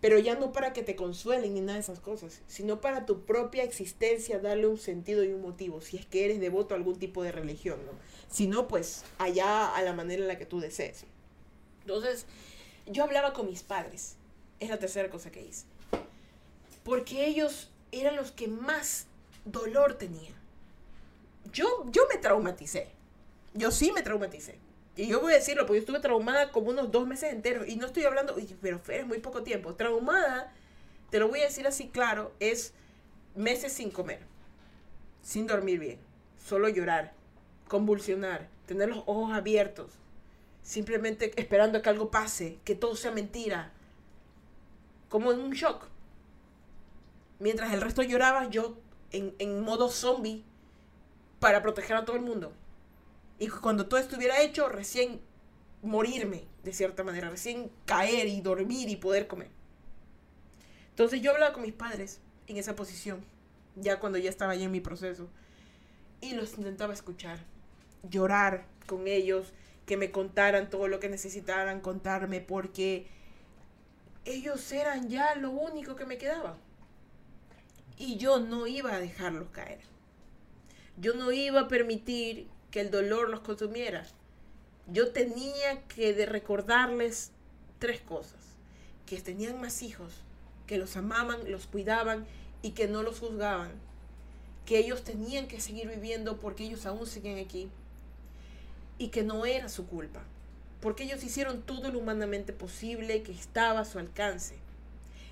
pero ya no para que te consuelen ni nada de esas cosas, sino para tu propia existencia darle un sentido y un motivo, si es que eres devoto a algún tipo de religión, ¿no? Si no, pues allá a la manera en la que tú desees. Entonces, yo hablaba con mis padres. Es la tercera cosa que hice. Porque ellos eran los que más dolor tenían. Yo, yo me traumaticé. Yo sí me traumaticé. Y yo voy a decirlo, porque yo estuve traumada como unos dos meses enteros. Y no estoy hablando, pero fue muy poco tiempo. Traumada, te lo voy a decir así claro, es meses sin comer, sin dormir bien, solo llorar, convulsionar, tener los ojos abiertos, simplemente esperando que algo pase, que todo sea mentira, como en un shock. Mientras el resto lloraba, yo en, modo zombie para proteger a todo el mundo. Y cuando todo estuviera hecho, recién morirme, de cierta manera, recién caer y dormir y poder comer. Entonces yo hablaba con mis padres en esa posición, ya cuando ya estaba ya en mi proceso, y los intentaba escuchar, llorar con ellos, que me contaran todo lo que necesitaran contarme porque ellos eran ya lo único que me quedaba. Y yo no iba a dejarlos caer. Yo no iba a permitir que el dolor los consumiera. yo tenía que de recordarles tres cosas. Que tenían más hijos, que los amaban, los cuidaban y que no los juzgaban. Que ellos tenían que seguir viviendo porque ellos aún siguen aquí. Y que no era su culpa. Porque ellos hicieron todo lo humanamente posible que estaba a su alcance.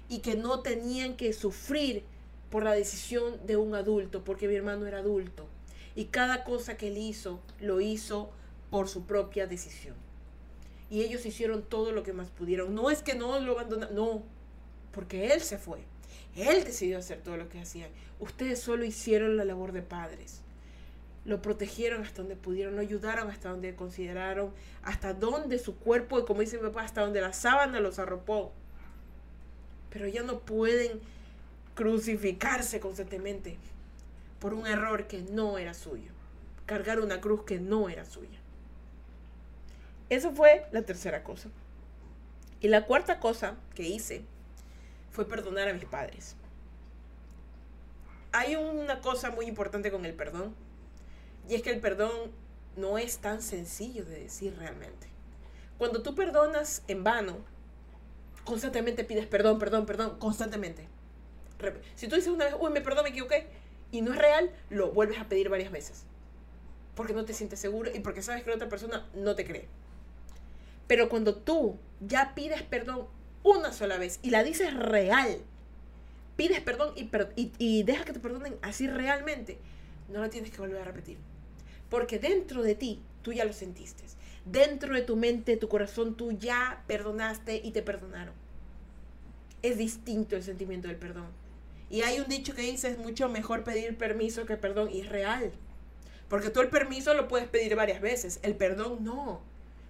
Y que no tenían que sufrir por la decisión de un adulto, porque mi hermano era adulto. Y cada cosa que él hizo, lo hizo por su propia decisión. Y ellos hicieron todo lo que más pudieron. No es que no lo abandonaron, no, porque él se fue. Él decidió hacer todo lo que hacían. Ustedes solo hicieron la labor de padres. Lo protegieron hasta donde pudieron, lo ayudaron hasta donde consideraron, hasta donde su cuerpo, como dice mi papá, hasta donde la sábana los arropó. Pero ya no pueden crucificarse constantemente por un error que no era suyo. Cargar una cruz que no era suya. Eso fue la tercera cosa. Y la cuarta cosa que hice fue perdonar a mis padres. Hay una cosa muy importante con el perdón. Y es que el perdón no es tan sencillo de decir realmente. Cuando tú perdonas en vano, constantemente pides perdón, perdón, perdón, constantemente. Si tú dices una vez, uy, me perdón, me equivoqué, y no es real, lo vuelves a pedir varias veces. Porque no te sientes seguro y porque sabes que la otra persona no te cree. Pero cuando tú ya pides perdón una sola vez y la dices real, pides perdón y, y, y dejas que te perdonen así realmente, no la tienes que volver a repetir. Porque dentro de ti, tú ya lo sentiste. Dentro de tu mente, tu corazón, tú ya perdonaste y te perdonaron. Es distinto el sentimiento del perdón. Y hay un dicho que dice, es mucho mejor pedir permiso que perdón. Y es real. Porque tú el permiso lo puedes pedir varias veces. El perdón no.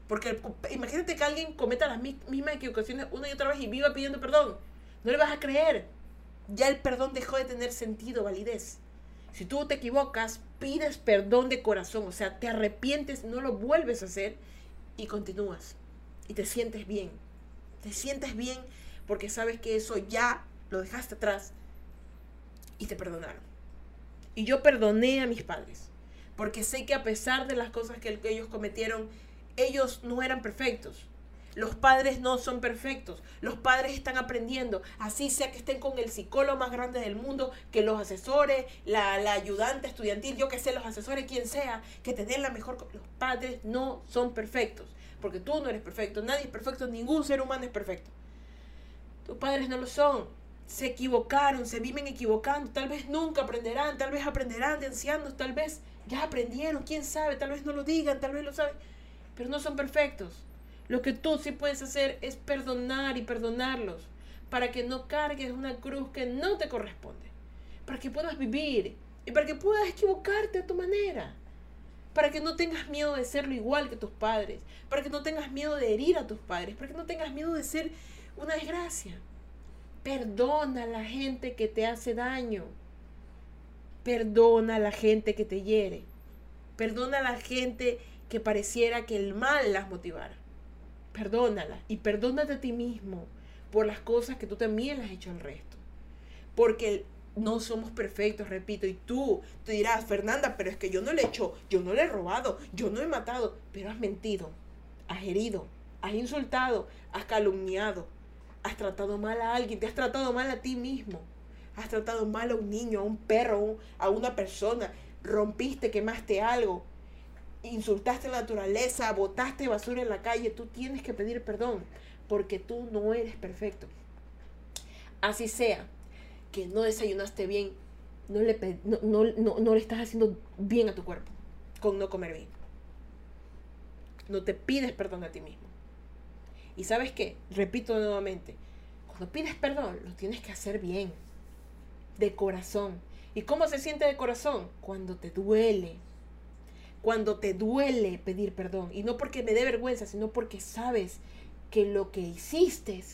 Porque imagínate que alguien cometa las mismas equivocaciones una y otra vez y viva pidiendo perdón. No le vas a creer. Ya el perdón dejó de tener sentido, validez. Si tú te equivocas, pides perdón de corazón, o sea, te arrepientes, no lo vuelves a hacer y continúas. Y te sientes bien. Te sientes bien porque sabes que eso ya lo dejaste atrás y te perdonaron. Y yo perdoné a mis padres porque sé que a pesar de las cosas que ellos cometieron, ellos no eran perfectos. Los padres no son perfectos. Los padres están aprendiendo. Así sea que estén con el psicólogo más grande del mundo, que los asesores, la, ayudante estudiantil, yo que sé, los asesores, quien sea, que te den la mejor... Los padres no son perfectos. Porque tú no eres perfecto. Nadie es perfecto. Ningún ser humano es perfecto. Tus padres no lo son. Se equivocaron, se viven equivocando. Tal vez nunca aprenderán. Tal vez aprenderán de ancianos. Tal vez ya aprendieron. Quién sabe. Tal vez no lo digan. Tal vez lo saben pero no son perfectos. Lo que tú sí puedes hacer es perdonar y perdonarlos para que no cargues una cruz que no te corresponde, para que puedas vivir y para que puedas equivocarte a tu manera, para que no tengas miedo de serlo igual que tus padres, para que no tengas miedo de herir a tus padres, para que no tengas miedo de ser una desgracia. Perdona a la gente que te hace daño. Perdona a la gente que te hiere. Perdona a la gente que pareciera que el mal las motivara. Perdónala y perdónate a ti mismo por las cosas que tú también las has hecho al resto. Porque no somos perfectos, repito, y tú te dirás, Fernanda, pero es que yo no le he hecho, yo no le he robado, yo no he matado, pero has mentido, has herido, has insultado, has calumniado, has tratado mal a alguien, te has tratado mal a ti mismo, has tratado mal a un niño, a un perro, a una persona, rompiste, quemaste algo, insultaste la naturaleza, botaste basura en la calle, tú tienes que pedir perdón porque tú no eres perfecto. Así sea que no desayunaste bien, no le, no, no le estás haciendo bien a tu cuerpo con no comer bien. No te pides perdón a ti mismo. Y sabes qué, repito nuevamente, cuando pides perdón, lo tienes que hacer bien, de corazón. ¿Y cómo se siente de corazón? Cuando te duele, cuando te duele pedir perdón. Y no porque me dé vergüenza, sino porque sabes que lo que hiciste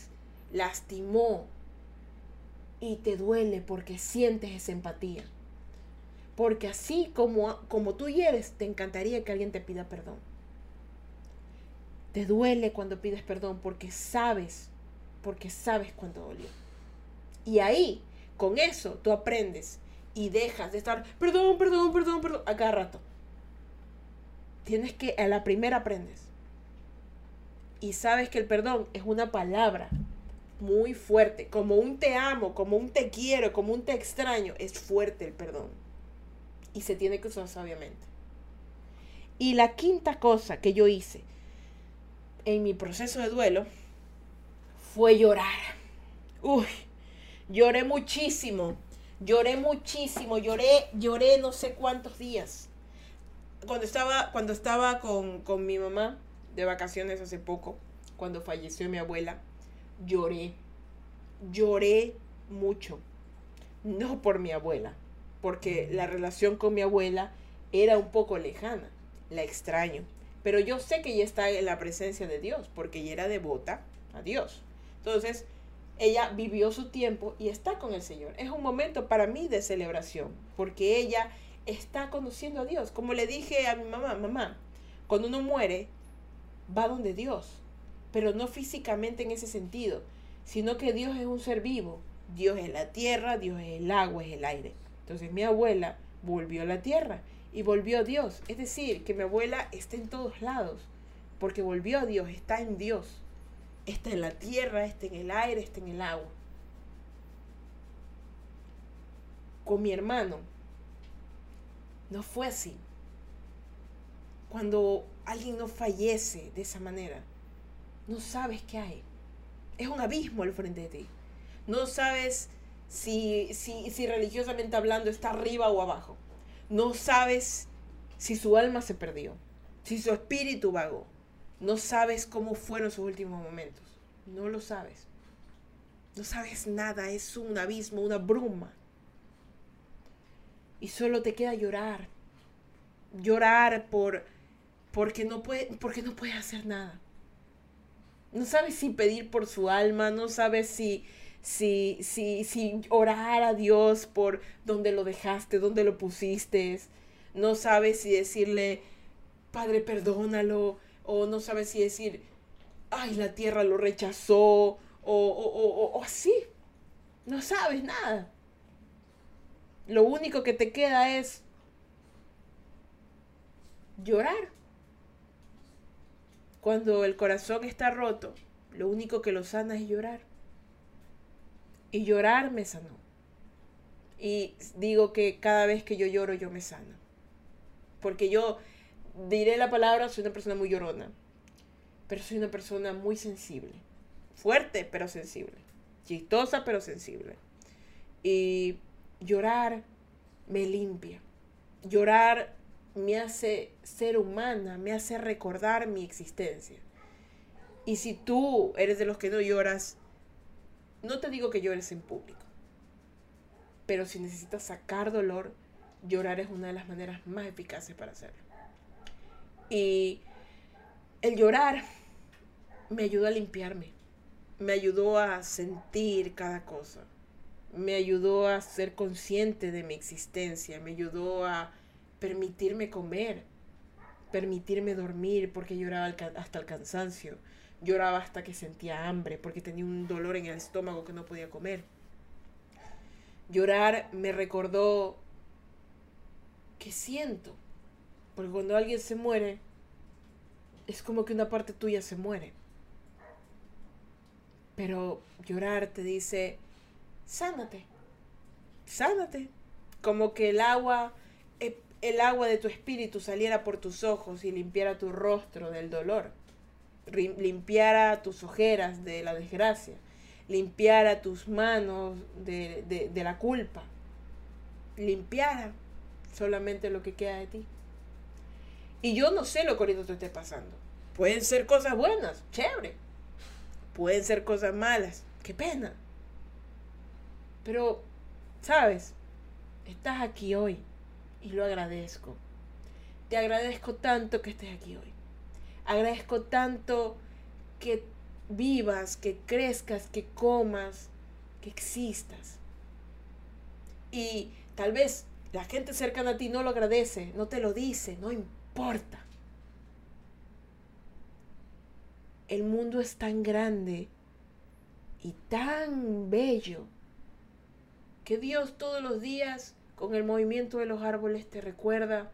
lastimó y te duele porque sientes esa empatía. Porque así como, como tú hieres, te encantaría que alguien te pida perdón. Te duele cuando pides perdón porque sabes, porque sabes cuánto dolió. Y ahí, con eso, tú aprendes y dejas de estar, perdón, perdón, perdón, perdón, a rato. Tienes que, a la primera aprendes. y sabes que el perdón es una palabra muy fuerte, como un te amo, como un te quiero, como un te extraño, es fuerte el perdón. Y se tiene que usar sabiamente. Y la quinta cosa que yo hice en mi proceso de duelo fue llorar. Uy, lloré muchísimo. Lloré muchísimo, lloré, lloré no sé cuántos días. Cuando estaba, cuando estaba con, con mi mamá de vacaciones hace poco, cuando falleció mi abuela, lloré. Lloré mucho. No por mi abuela, porque la relación con mi abuela era un poco lejana. La extraño. Pero yo sé que ella está en la presencia de Dios, porque ella era devota a Dios. Entonces, ella vivió su tiempo y está con el Señor. Es un momento para mí de celebración, porque ella está conociendo a Dios. Como le dije a mi mamá, mamá, cuando uno muere, va donde Dios, pero no físicamente en ese sentido, sino que Dios es un ser vivo. Dios es la tierra, Dios es el agua, es el aire. Entonces mi abuela volvió a la tierra y volvió a Dios. Es decir, que mi abuela está en todos lados, porque volvió a Dios, está en Dios. Está en la tierra, está en el aire, está en el agua. Con mi hermano, no fue así. Cuando alguien no fallece de esa manera, no sabes qué hay. Es un abismo al frente de ti. No sabes si, si, si religiosamente hablando está arriba o abajo. No sabes si su alma se perdió, si su espíritu vagó. No sabes cómo fueron sus últimos momentos. No lo sabes. No sabes nada, es un abismo, una bruma. Y solo te queda llorar. Llorar por porque no puede porque no puedes hacer nada. No sabes si pedir por su alma, no sabes si si si si orar a Dios por donde lo dejaste, donde lo pusiste. No sabes si decirle, "Padre, perdónalo." o no sabes si decir, ay, la tierra lo rechazó, o, o, o, así. No sabes nada. Lo único que te queda es llorar. Cuando el corazón está roto, lo único que lo sana es llorar. Y llorar me sanó. Y digo que cada vez que yo lloro, yo me sano. Porque yo diré la palabra, soy una persona muy llorona, pero soy una persona muy sensible, fuerte pero sensible, chistosa pero sensible. Y llorar me limpia, llorar me hace ser humana, me hace recordar mi existencia. Y si tú eres de los que no lloras, no te digo que llores en público, pero si necesitas sacar dolor, llorar es una de las maneras más eficaces para hacerlo. Y el llorar me ayudó a limpiarme, me ayudó a sentir cada cosa, me ayudó a ser consciente de mi existencia, me ayudó a permitirme comer, permitirme dormir porque lloraba hasta el cansancio, lloraba hasta que sentía hambre porque tenía un dolor en el estómago que no podía comer. Llorar me recordó que siento, porque cuando alguien se muere, es como que una parte tuya se muere. Pero llorar te dice, sánate, sánate. Como que el agua, eh, el agua de tu espíritu saliera por tus ojos y limpiara tu rostro del dolor. Limpiara tus ojeras de la desgracia. Limpiara tus manos de, de, de la culpa. Limpiara solamente lo que queda de ti. Y yo no sé lo que ahorita te esté pasando. Pueden ser cosas buenas, chévere. Pueden ser cosas malas, qué pena. Pero, ¿sabes? Estás aquí hoy y lo agradezco. Te agradezco tanto que estés aquí hoy. Agradezco tanto que vivas, que crezcas, que comas, que existas. Y tal vez la gente cercana a ti no lo agradece, no te lo dice, no importa. El mundo es tan grande y tan bello que Dios todos los días con el movimiento de los árboles te recuerda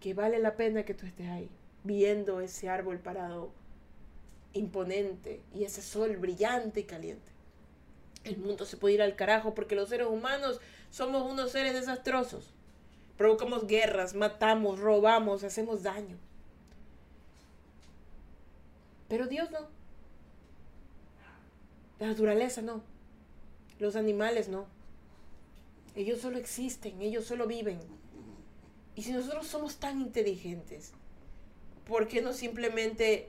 que vale la pena que tú estés ahí. viendo ese árbol parado imponente y ese sol brillante y caliente. El mundo se puede ir al carajo porque los seres humanos somos unos seres desastrosos. Provocamos guerras, matamos, robamos, hacemos daño. Pero Dios no. La naturaleza no. Los animales no. Ellos solo existen, ellos solo viven. Y si nosotros somos tan inteligentes, ¿por qué no simplemente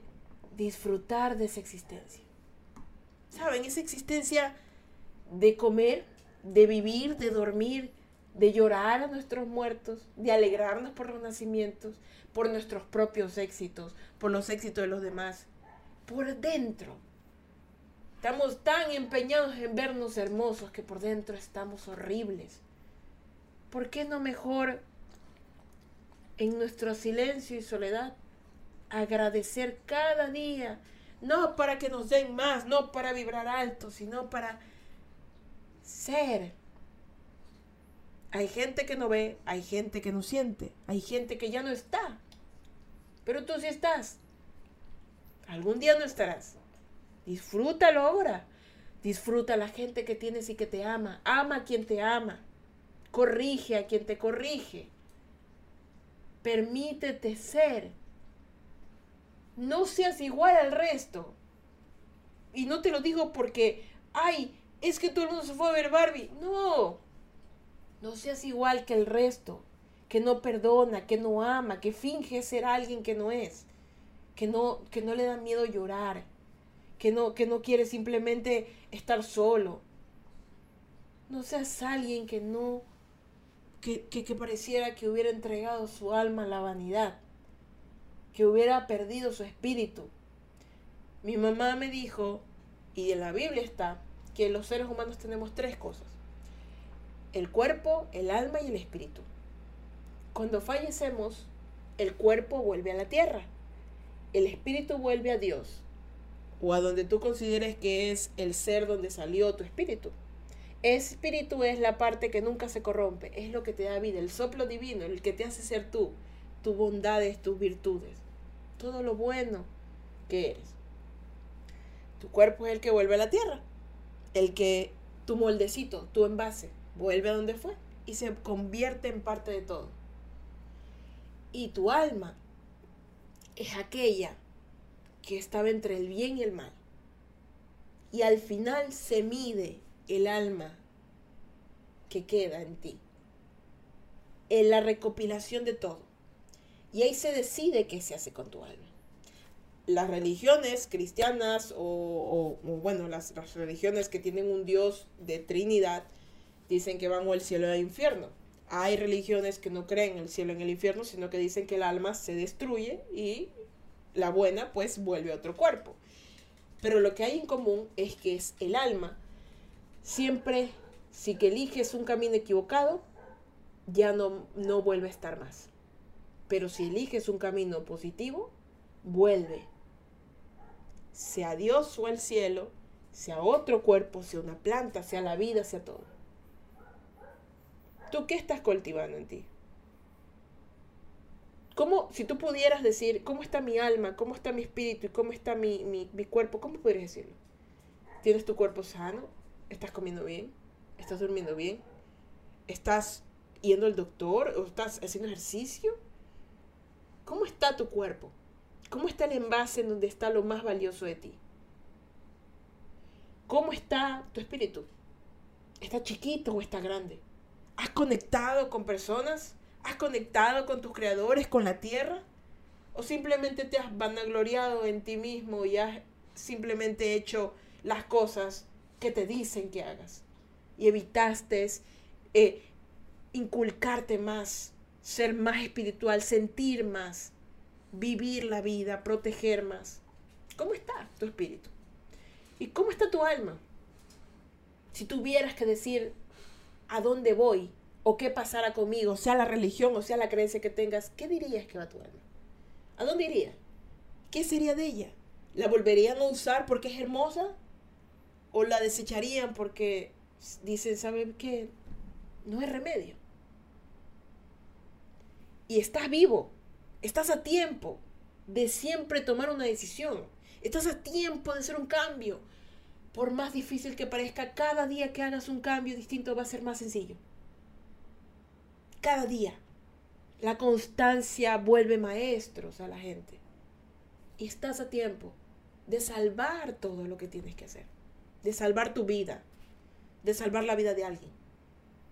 disfrutar de esa existencia? ¿Saben? Esa existencia de comer, de vivir, de dormir, de llorar a nuestros muertos, de alegrarnos por los nacimientos, por nuestros propios éxitos, por los éxitos de los demás, por dentro. Estamos tan empeñados en vernos hermosos que por dentro estamos horribles. ¿Por qué no mejor en nuestro silencio y soledad agradecer cada día? No para que nos den más, no para vibrar alto, sino para ser. Hay gente que no ve, hay gente que no siente, hay gente que ya no está. Pero tú sí estás. Algún día no estarás. Disfrútalo ahora. Disfruta la gente que tienes y que te ama. Ama a quien te ama. Corrige a quien te corrige. Permítete ser. No seas igual al resto. Y no te lo digo porque, ay, es que todo el mundo se fue a ver Barbie. No, no seas igual que el resto, que no perdona, que no ama, que finge ser alguien que no es, que no, que no le da miedo llorar, que no, que no quiere simplemente estar solo. No seas alguien que no, que, que, que pareciera que hubiera entregado su alma a la vanidad, que hubiera perdido su espíritu. Mi mamá me dijo, y en la Biblia está, que los seres humanos tenemos tres cosas. El cuerpo, el alma y el espíritu. Cuando fallecemos, el cuerpo vuelve a la tierra. El espíritu vuelve a Dios. O a donde tú consideres que es el ser donde salió tu espíritu. Espíritu es la parte que nunca se corrompe, es lo que te da vida, el soplo divino, el que te hace ser tú, tus bondades, tus virtudes, todo lo bueno que eres. Tu cuerpo es el que vuelve a la tierra el que tu moldecito, tu envase, vuelve a donde fue y se convierte en parte de todo. Y tu alma es aquella que estaba entre el bien y el mal. Y al final se mide el alma que queda en ti. En la recopilación de todo. Y ahí se decide qué se hace con tu alma las religiones cristianas o, bueno, las, religiones que tienen un Dios de Trinidad dicen que van o al cielo o al infierno. Hay religiones que no creen en el cielo y en el infierno, sino que dicen que el alma se destruye y la buena pues vuelve a otro cuerpo. Pero lo que hay en común es que es el alma. Siempre, si que eliges un camino equivocado, ya no, no vuelve a estar más. Pero si eliges un camino positivo, vuelve sea Dios o el cielo, sea otro cuerpo, sea una planta, sea la vida, sea todo. ¿Tú qué estás cultivando en ti? ¿Cómo, si tú pudieras decir, cómo está mi alma, cómo está mi espíritu y cómo está mi, mi cuerpo, ¿cómo podrías decirlo? ¿Tienes tu cuerpo sano? ¿Estás comiendo bien? ¿Estás durmiendo bien? ¿Estás yendo al doctor? ¿O estás haciendo ejercicio? ¿Cómo está tu cuerpo? ¿Cómo está el envase en donde está lo más valioso de ti? ¿Cómo está tu espíritu? ¿Está chiquito o está grande? ¿Has conectado con personas? ¿Has conectado con tus creadores, con la tierra? ¿O simplemente te has vanagloriado en ti mismo y has simplemente hecho las cosas que te dicen que hagas? Y evitaste eh, inculcarte más, ser más espiritual, sentir más, vivir la vida, proteger más. ¿Cómo está tu espíritu? ¿Y cómo está tu alma? Si tuvieras que decir a dónde voy o qué pasará conmigo, sea la religión o sea la creencia que tengas, ¿qué dirías que va tu alma? ¿A dónde iría? ¿Qué sería de ella? ¿La volverían a usar porque es hermosa? ¿O la desecharían porque dicen, ¿saben qué? No hay remedio. Y estás vivo, Estás a tiempo de siempre tomar una decisión. Estás a tiempo de hacer un cambio. Por más difícil que parezca, cada día que hagas un cambio distinto va a ser más sencillo. Cada día. La constancia vuelve maestros a la gente. Y estás a tiempo de salvar todo lo que tienes que hacer. De salvar tu vida. De salvar la vida de alguien.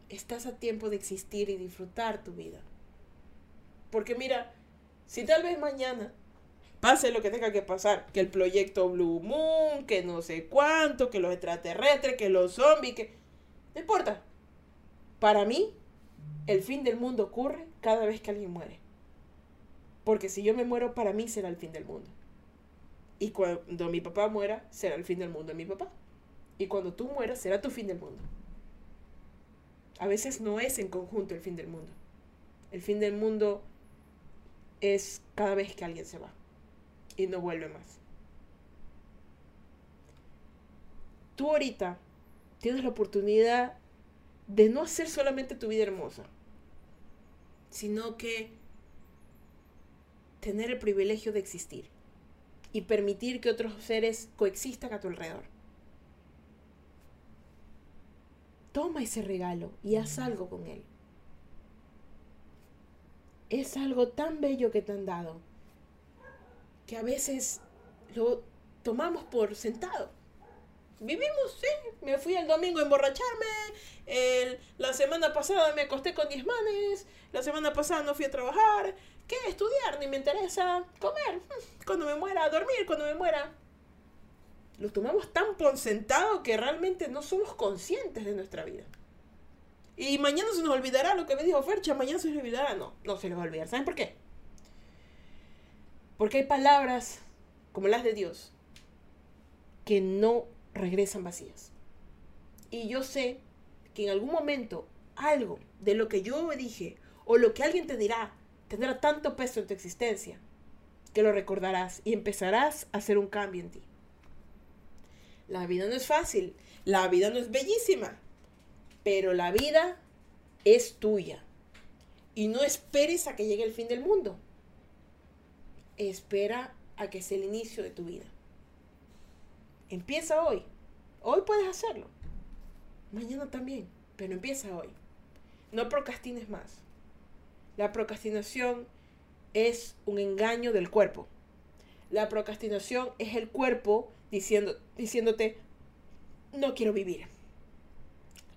Estás a tiempo de existir y disfrutar tu vida. Porque mira, si tal vez mañana pase lo que tenga que pasar, que el proyecto Blue Moon, que no sé cuánto, que los extraterrestres, que los zombies, que... No importa. Para mí, el fin del mundo ocurre cada vez que alguien muere. Porque si yo me muero, para mí será el fin del mundo. Y cuando mi papá muera, será el fin del mundo de mi papá. Y cuando tú mueras, será tu fin del mundo. A veces no es en conjunto el fin del mundo. El fin del mundo es cada vez que alguien se va y no vuelve más. Tú ahorita tienes la oportunidad de no hacer solamente tu vida hermosa, sino que tener el privilegio de existir y permitir que otros seres coexistan a tu alrededor. Toma ese regalo y haz algo con él. Es algo tan bello que te han dado que a veces lo tomamos por sentado. Vivimos, sí. Me fui el domingo a emborracharme. la semana pasada me acosté con 10 manes. La semana pasada no fui a trabajar. ¿Qué? Estudiar, ni me interesa. Comer. Hmm, cuando me muera, dormir cuando me muera. Lo tomamos tan por sentado que realmente no somos conscientes de nuestra vida. Y mañana se nos olvidará lo que me dijo Fercha. Mañana se nos olvidará. No, no se nos va a olvidar. ¿Saben por qué? Porque hay palabras como las de Dios que no regresan vacías. Y yo sé que en algún momento algo de lo que yo dije o lo que alguien te dirá tendrá tanto peso en tu existencia que lo recordarás y empezarás a hacer un cambio en ti. La vida no es fácil, la vida no es bellísima, pero la vida es tuya. Y no esperes a que llegue el fin del mundo espera a que sea el inicio de tu vida. Empieza hoy. Hoy puedes hacerlo. Mañana también, pero empieza hoy. No procrastines más. La procrastinación es un engaño del cuerpo. La procrastinación es el cuerpo diciéndote, no quiero vivir.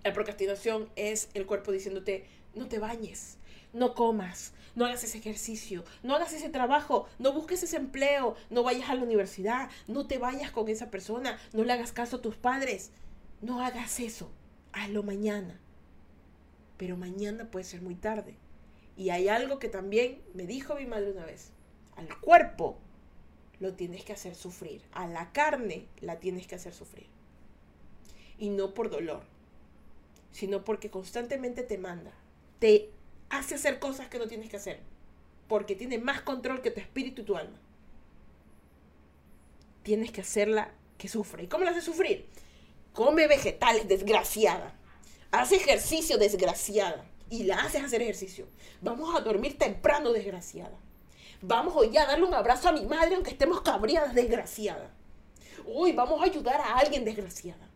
La procrastinación es el cuerpo diciéndote, no te bañes, no comas, no hagas ese ejercicio, no hagas ese trabajo, no busques ese empleo, no vayas a la universidad, no te vayas con esa persona, no le hagas caso a tus padres. No hagas eso, hazlo mañana. Pero mañana puede ser muy tarde. Y hay algo que también me dijo mi madre una vez. Al cuerpo lo tienes que hacer sufrir. A la carne la tienes que hacer sufrir. Y no por dolor, sino porque constantemente te manda. Te hace hacer cosas que no tienes que hacer. Porque tiene más control que tu espíritu y tu alma. Tienes que hacerla que sufra. ¿Y cómo la hace sufrir? Come vegetales, desgraciada. Hace ejercicio, desgraciada. Y la haces hacer ejercicio. Vamos a dormir temprano, desgraciada. Vamos hoy a darle un abrazo a mi madre aunque estemos cabreadas, desgraciada. Hoy vamos a ayudar a alguien, desgraciada.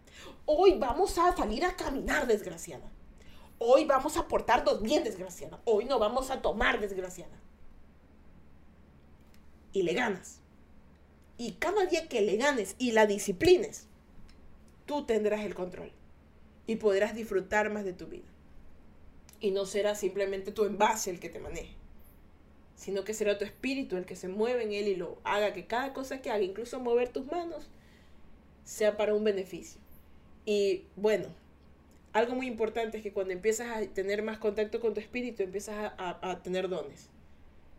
Hoy vamos a salir a caminar, desgraciada. Hoy vamos a portarnos bien, desgraciada. Hoy no vamos a tomar, desgraciada. Y le ganas. Y cada día que le ganes y la disciplines, tú tendrás el control. Y podrás disfrutar más de tu vida. Y no será simplemente tu envase el que te maneje, sino que será tu espíritu el que se mueve en él y lo haga que cada cosa que haga, incluso mover tus manos, sea para un beneficio. Y bueno, algo muy importante es que cuando empiezas a tener más contacto con tu espíritu, empiezas a, tener dones.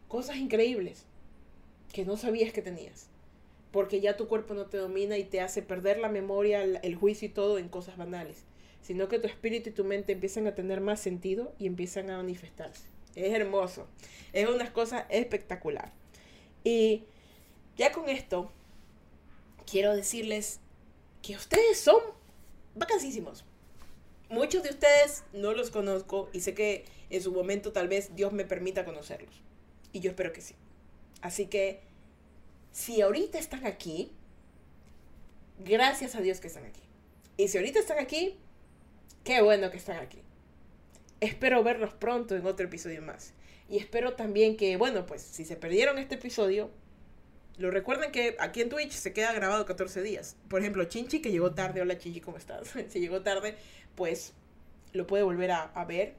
Cosas increíbles que no sabías que tenías. Porque ya tu cuerpo no te domina y te hace perder la memoria, el, juicio y todo en cosas banales. Sino que tu espíritu y tu mente empiezan a tener más sentido y empiezan a manifestarse. Es hermoso. Es una cosa espectacular. Y ya con esto, quiero decirles que ustedes son vacancísimos muchos de ustedes no los conozco y sé que en su momento tal vez Dios me permita conocerlos. Y yo espero que sí. Así que Si ahorita están aquí, gracias a Dios que están aquí. Y si ahorita están aquí, qué bueno que están aquí. Espero verlos pronto en otro episodio más. Y espero también que, bueno, pues si se perdieron este episodio, lo recuerden que aquí en Twitch se queda grabado 14 días. Por ejemplo, Chinchi que llegó tarde. Hola Chinchi, ¿cómo estás? si llegó tarde, pues lo puede volver a, ver.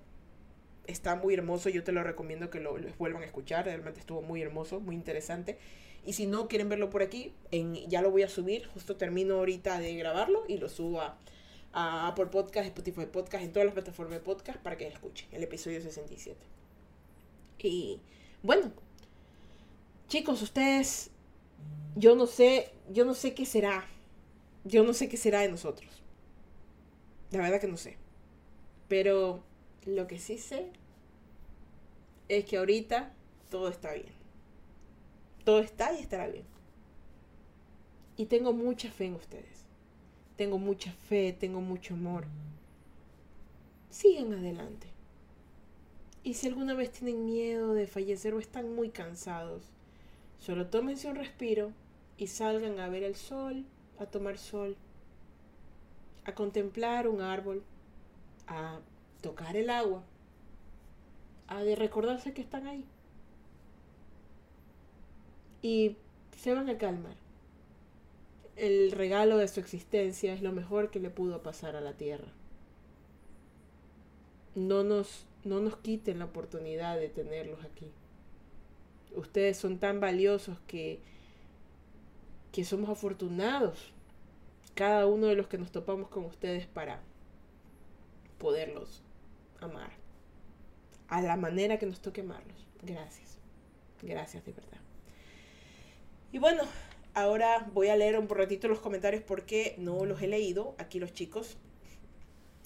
Está muy hermoso, yo te lo recomiendo que lo, vuelvan a escuchar. Realmente estuvo muy hermoso, muy interesante. Y si no quieren verlo por aquí, en, ya lo voy a subir. Justo termino ahorita de grabarlo y lo subo a, a Apple Podcast, Spotify Podcast, en todas las plataformas de podcast para que escuchen el episodio 67. Y bueno, chicos, ustedes, yo no sé, yo no sé qué será. Yo no sé qué será de nosotros. La verdad que no sé. Pero lo que sí sé es que ahorita todo está bien. Todo está y estará bien. Y tengo mucha fe en ustedes. Tengo mucha fe, tengo mucho amor. Sigan adelante. Y si alguna vez tienen miedo de fallecer o están muy cansados, solo tómense un respiro y salgan a ver el sol, a tomar sol, a contemplar un árbol, a tocar el agua, a de recordarse que están ahí. Y se van a calmar. El regalo de su existencia es lo mejor que le pudo pasar a la tierra. No nos no nos quiten la oportunidad de tenerlos aquí. Ustedes son tan valiosos que, que somos afortunados, cada uno de los que nos topamos con ustedes para poderlos amar. A la manera que nos toque amarlos. Gracias. Gracias de verdad. Y bueno, ahora voy a leer un ratito los comentarios porque no los he leído. Aquí los chicos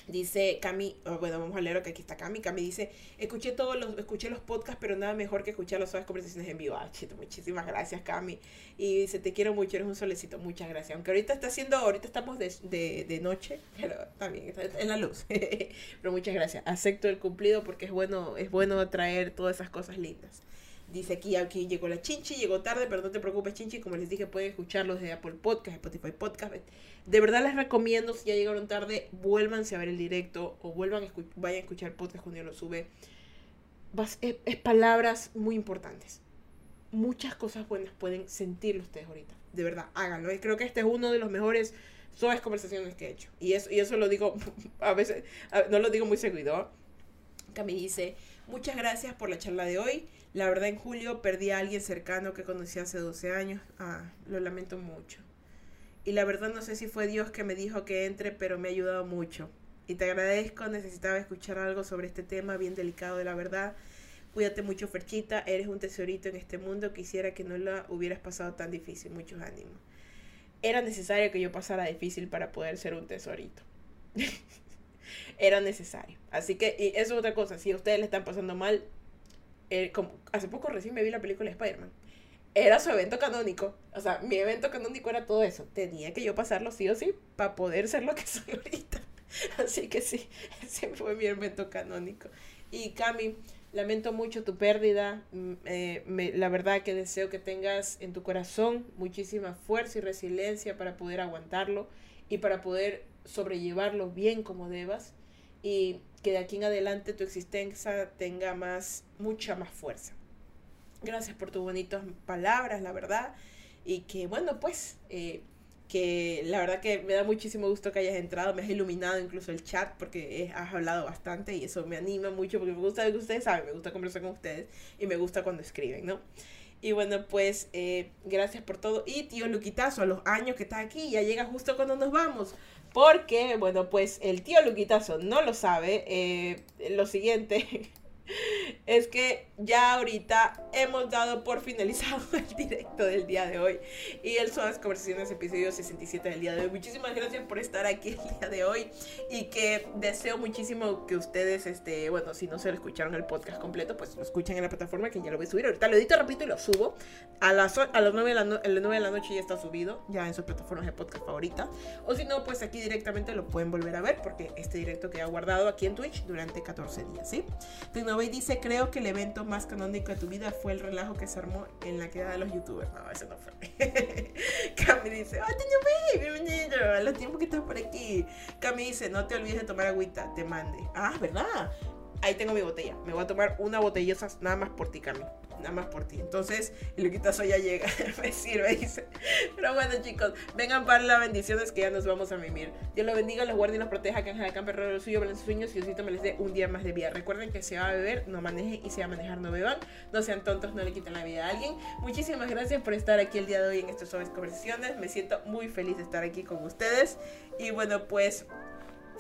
Dice Cami, bueno, vamos a leer lo que aquí está Cami. Cami dice, escuché todos los, escuché los podcasts, pero nada mejor que escuchar las suaves conversaciones en vivo. Ah, chito, muchísimas gracias, Cami. Y dice, te quiero mucho, eres un solecito. Muchas gracias. Aunque ahorita está haciendo, ahorita estamos de, de, de noche, pero también está en la luz. pero muchas gracias. Acepto el cumplido porque es bueno, es bueno traer todas esas cosas lindas. Dice aquí, aquí llegó la Chinchi, llegó tarde, pero no te preocupes, Chinchi. Como les dije, pueden escucharlos de Apple Podcast, Spotify Podcast. De verdad les recomiendo, si ya llegaron tarde, vuélvanse a ver el directo o vuelvan a vayan a escuchar podcast cuando yo lo sube. es, palabras muy importantes. Muchas cosas buenas pueden sentirlo ustedes ahorita. De verdad, háganlo. Creo que este es uno de los mejores suaves conversaciones que he hecho. Y eso, y eso lo digo a veces, no lo digo muy seguido. Me dice, muchas gracias por la charla de hoy. La verdad, en julio perdí a alguien cercano que conocí hace 12 años. Ah, lo lamento mucho. Y la verdad no sé si fue Dios que me dijo que entre, pero me ha ayudado mucho. Y te agradezco, necesitaba escuchar algo sobre este tema bien delicado de la verdad. Cuídate mucho, Ferchita, eres un tesorito en este mundo. Quisiera que no lo hubieras pasado tan difícil. Muchos ánimos. Era necesario que yo pasara difícil para poder ser un tesorito. Era necesario. Así que, y eso es otra cosa. Si a ustedes le están pasando mal, eh, como, hace poco recién me vi la película de Spider-Man. Era su evento canónico. O sea, mi evento canónico era todo eso. Tenía que yo pasarlo sí o sí para poder ser lo que soy ahorita. Así que sí, ese fue mi evento canónico. Y Cami, lamento mucho tu pérdida. Mm, eh, la verdad que deseo que tengas en tu corazón muchísima fuerza y resiliencia para poder aguantarlo y para poder sobrellevarlo bien como debas. Y que de aquí en adelante tu existencia tenga más, mucha más fuerza. Gracias por tus bonitas palabras, la verdad. Y que bueno, pues, eh, que la verdad que me da muchísimo gusto que hayas entrado, me has iluminado incluso el chat porque has hablado bastante y eso me anima mucho porque me gusta, ustedes saben, me gusta conversar con ustedes y me gusta cuando escriben, ¿no? Y bueno, pues eh, gracias por todo. Y tío Luquitazo, a los años que estás aquí, ya llega justo cuando nos vamos. Porque, bueno, pues el tío Luquitazo no lo sabe. Eh, lo siguiente es que ya ahorita hemos dado por finalizado el directo del día de hoy y el Suaves Conversaciones episodio 67 del día de hoy. Muchísimas gracias por estar aquí el día de hoy y que deseo muchísimo que ustedes, este, bueno, si no se lo escucharon el podcast completo, pues lo escuchen en la plataforma que ya lo voy a subir. Ahorita lo edito, repito y lo subo. A las, a las 9 de la, 9 de la noche ya está subido, ya en sus plataformas de podcast favorita. O si no, pues aquí directamente lo pueden volver a ver porque este directo queda guardado aquí en Twitch durante 14 días, ¿sí? Tecnovey dice, creo que el evento más canónico de tu vida fue el relajo que se armó en la queda de los youtubers. No, eso no fue. Cami dice, ¡Oh, Teño bienvenido! A los tiempos que estás por aquí. Cami dice, no te olvides de tomar agüita, te mande. Ah, ¿verdad? Ahí tengo mi botella. Me voy a tomar una botellosa nada más por ti, Cami nada más por ti. Entonces, el Luquitazo ya llega, me sirve, dice. Pero bueno, chicos, vengan para las bendiciones que ya nos vamos a mimir. Dios los bendiga, los guarde y los proteja, que Ángel Camper lo suyo, sus sueños y Diosito me les dé un día más de vida. Recuerden que se va a beber, no manejen y se va a manejar, no beban. No sean tontos, no le quiten la vida a alguien. Muchísimas gracias por estar aquí el día de hoy en estas suaves conversaciones. Me siento muy feliz de estar aquí con ustedes. Y bueno, pues,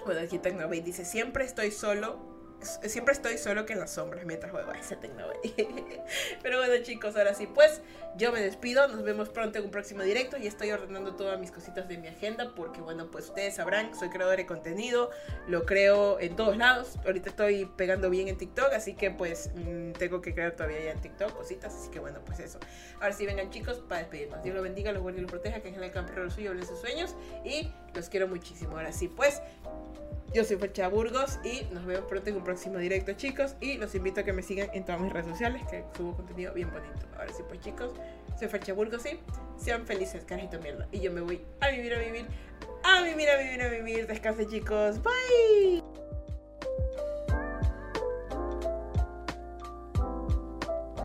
bueno, aquí Tecnobay dice, siempre estoy solo siempre estoy solo que en las sombras mientras juego a ese Pero bueno, chicos, ahora sí, pues yo me despido. Nos vemos pronto en un próximo directo. Y estoy ordenando todas mis cositas de mi agenda. Porque, bueno, pues ustedes sabrán, soy creador de contenido. Lo creo en todos lados. Ahorita estoy pegando bien en TikTok. Así que, pues, mm, tengo que crear todavía ya en TikTok cositas. Así que, bueno, pues eso. Ahora sí, vengan, chicos, para despedirnos. Dios los bendiga, los guarde y los proteja. Que en el campo lo suyo, en sus sueños. Y los quiero muchísimo. Ahora sí, pues. Yo soy Fecha Burgos y nos vemos pronto en un próximo directo, chicos. Y los invito a que me sigan en todas mis redes sociales, que subo contenido bien bonito. Ahora sí, pues, chicos, soy Fecha Burgos y sean felices, carajito mierda. Y yo me voy a vivir, a vivir, a vivir, a vivir, a vivir. Descansen, chicos. Bye.